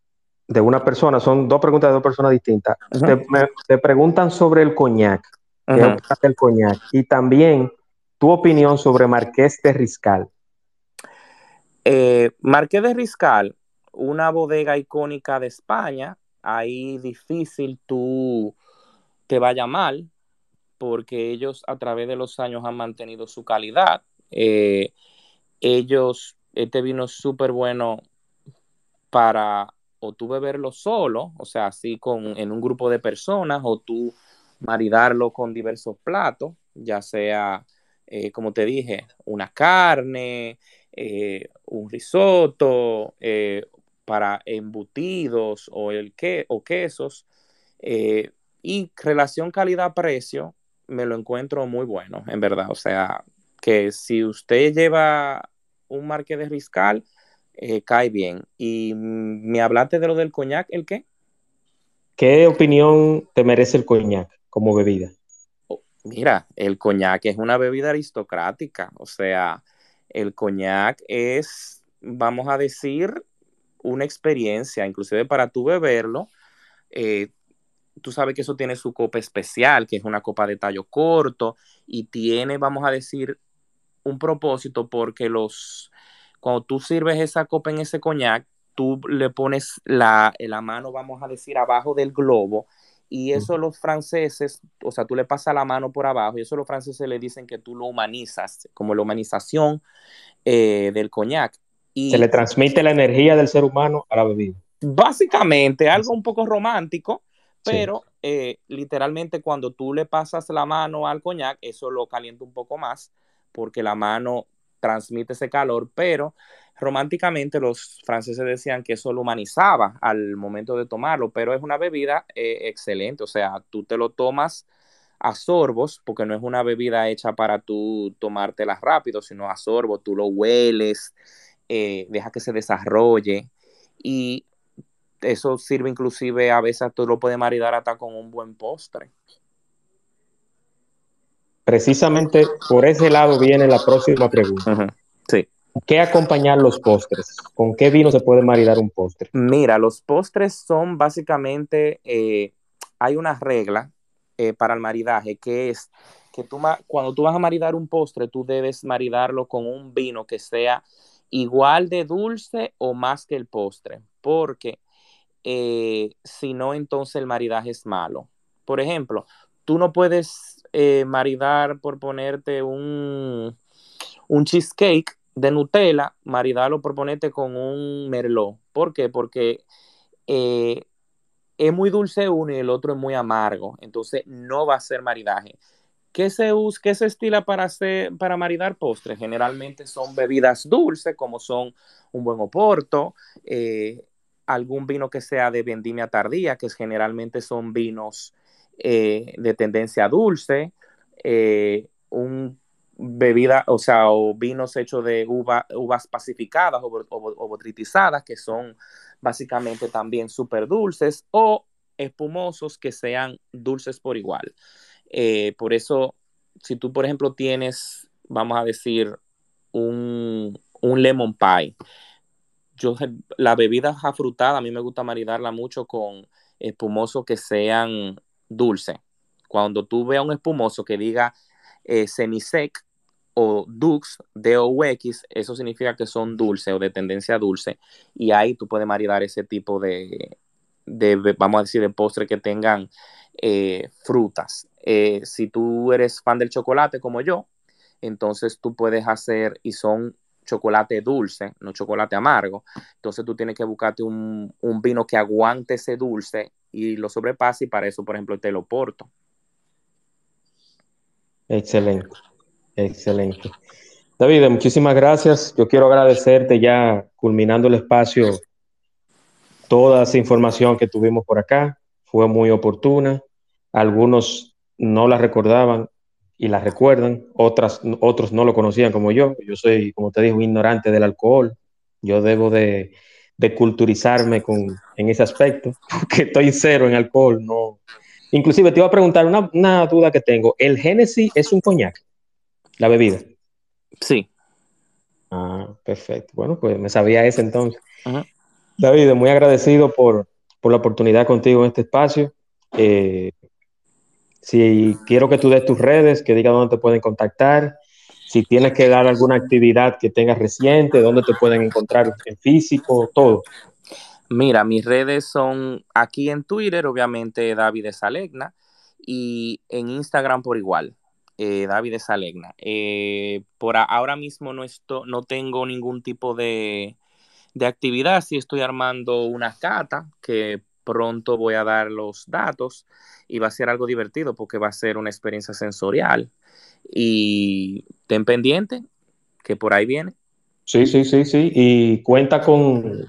de una persona, son dos preguntas de dos personas distintas. Te, me- te preguntan sobre el coñac. ¿Qué Ujú. opinas del coñac? Y también tu opinión sobre Marqués de Riscal. Eh, Marqués de Riscal, una bodega icónica de España, ahí difícil tú te vaya mal, porque ellos a través de los años han mantenido su calidad. Eh, ellos, este vino es súper bueno para o tú beberlo solo, o sea, así con, en un grupo de personas, o tú maridarlo con diversos platos, ya sea, eh, como te dije, una carne, eh, un risotto, eh, para embutidos o, el que, o quesos. eh, y relación calidad-precio, me lo encuentro muy bueno, en verdad. O sea, que si usted lleva un marque de Riscal, eh, cae bien. Y me hablaste de lo del coñac, ¿el qué? ¿Qué opinión te merece el coñac como bebida? Mira, el coñac es una bebida aristocrática, o sea, el coñac es, vamos a decir, una experiencia, inclusive para tú beberlo, eh, tú sabes que eso tiene su copa especial, que es una copa de tallo corto y tiene, vamos a decir, un propósito porque los, cuando tú sirves esa copa en ese coñac, tú le pones la, la mano, vamos a decir, abajo del globo y eso los franceses, o sea, tú le pasas la mano por abajo y eso los franceses le dicen que tú lo humanizas, como la humanización eh, del coñac. Y, Se le transmite la energía del ser humano a la bebida. Básicamente, algo un poco romántico, pero eh, literalmente cuando tú le pasas la mano al coñac, eso lo calienta un poco más porque la mano transmite ese calor, pero románticamente los franceses decían que eso lo humanizaba al momento de tomarlo, pero es una bebida eh, excelente, o sea, tú te lo tomas a sorbos, porque no es una bebida hecha para tú tomártela rápido, sino a sorbos, tú lo hueles, eh, deja que se desarrolle y eso sirve inclusive a veces tú lo puedes maridar hasta con un buen postre. Precisamente por ese lado viene la próxima pregunta. Sí. ¿Qué acompañar los postres? ¿Con qué vino se puede maridar un postre? Mira, los postres son básicamente, eh, hay una regla eh, para el maridaje que es que tú, cuando tú vas a maridar un postre, tú debes maridarlo con un vino que sea igual de dulce o más que el postre, porque eh, si no, entonces el maridaje es malo. Por ejemplo, tú no puedes maridar por ponerte un, un cheesecake de Nutella, maridarlo por ponerte con un merlot. ¿Por qué? Porque eh, es muy dulce uno y el otro es muy amargo, entonces no va a ser maridaje. ¿Qué se, usa, qué se estila para, hacer, para maridar postres? Generalmente son bebidas dulces, como son un buen oporto, eh, algún vino que sea de vendimia tardía, que generalmente son vinos eh, de tendencia dulce, un bebida, o sea, o vinos hechos de uva, uvas pacificadas o, o, botritizadas, que son básicamente también súper dulces, o espumosos que sean dulces por igual. Eh, por eso, si tú, por ejemplo, tienes, vamos a decir, un, un lemon pie, yo, la bebida afrutada, a mí me gusta maridarla mucho con espumosos que sean dulces. Cuando tú veas un espumoso que diga eh, semisec, o Dux, D-O-U-X, eso significa que son dulces o de tendencia dulce. Y ahí tú puedes maridar ese tipo de, vamos a decir, de postre que tengan eh, frutas. Eh, si tú eres fan del chocolate como yo, entonces tú puedes hacer, y son chocolate dulce, no chocolate amargo. Entonces tú tienes que buscarte un, un vino que aguante ese dulce y lo sobrepase, y para eso, por ejemplo, te lo porto. Excelente. Excelente. David, muchísimas gracias. Yo quiero agradecerte ya culminando el espacio toda esa información que tuvimos por acá. Fue muy oportuna. Algunos no la recordaban y la recuerdan, otras, otros no lo conocían como yo. Yo soy, como te digo, un ignorante del alcohol. Yo debo de, culturizarme con, en ese aspecto, [laughs] porque estoy cero en alcohol. No. Inclusive te iba a preguntar una, una duda que tengo. ¿El Génesis es un coñac? la bebida. Sí. Ah, perfecto. Bueno, pues me sabía ese entonces. David, muy agradecido por, la oportunidad contigo en este espacio. Eh, si quiero que tú des tus redes, que diga dónde te pueden contactar, si tienes que dar alguna actividad que tengas reciente, dónde te pueden encontrar en físico, todo. Mira, mis redes son aquí en Twitter, obviamente David Salegna, y en Instagram por igual, eh, David Salegna. Eh, por ahora mismo no, no tengo ningún tipo de, actividad, sí estoy armando una cata que pronto voy a dar los datos y va a ser algo divertido porque va a ser una experiencia sensorial. Y ten pendiente que por ahí viene. Sí, sí, sí, sí. Y cuenta con,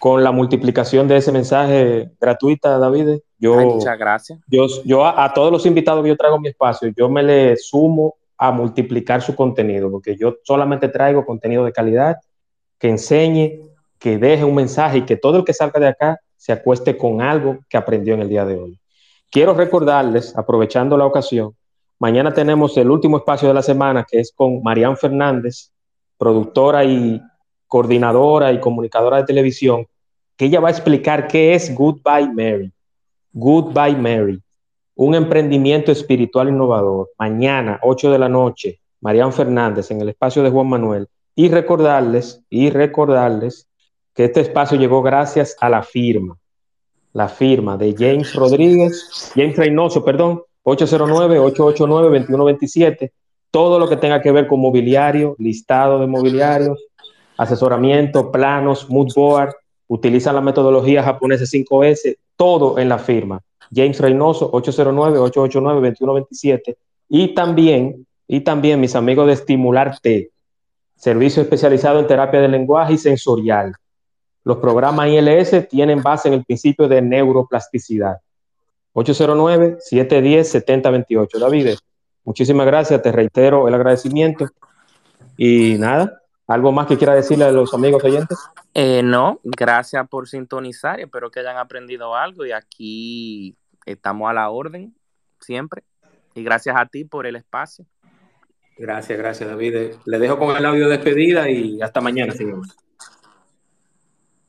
con la multiplicación de ese mensaje gratuita, David. Yo, muchas gracias. Yo, yo a, todos los invitados que yo traigo mi espacio, yo me le sumo a multiplicar su contenido, porque yo solamente traigo contenido de calidad que enseñe, que deje un mensaje y que todo el que salga de acá se acueste con algo que aprendió en el día de hoy. Quiero recordarles, aprovechando la ocasión, mañana tenemos el último espacio de la semana que es con Marian Fernández, productora y coordinadora y comunicadora de televisión, que ella va a explicar qué es Goodbye Mary Goodbye Mary, un emprendimiento espiritual innovador. Mañana, 8 de la noche, Marian Fernández en el espacio de Juan Manuel. Y recordarles, y recordarles que este espacio llegó gracias a la firma, la firma de James Rodríguez, James Reynoso, perdón, 809-889-2127. Todo lo que tenga que ver con mobiliario, listado de mobiliarios, asesoramiento, planos, mood board, utilizan la metodología japonesa 5S, todo en la firma. James Reynoso, 809-889-2127. Y también, y también mis amigos de Estimular T, servicio especializado en terapia de lenguaje y sensorial. Los programas ILS tienen base en el principio de neuroplasticidad. 809-710-7028. David, muchísimas gracias, te reitero el agradecimiento. Y nada, ¿algo más que quiera decirle a los amigos oyentes? Eh, no, gracias por sintonizar, espero que hayan aprendido algo y aquí estamos a la orden siempre. Y gracias a ti por el espacio. Gracias, gracias David. Le dejo con el audio de despedida y hasta mañana, señores.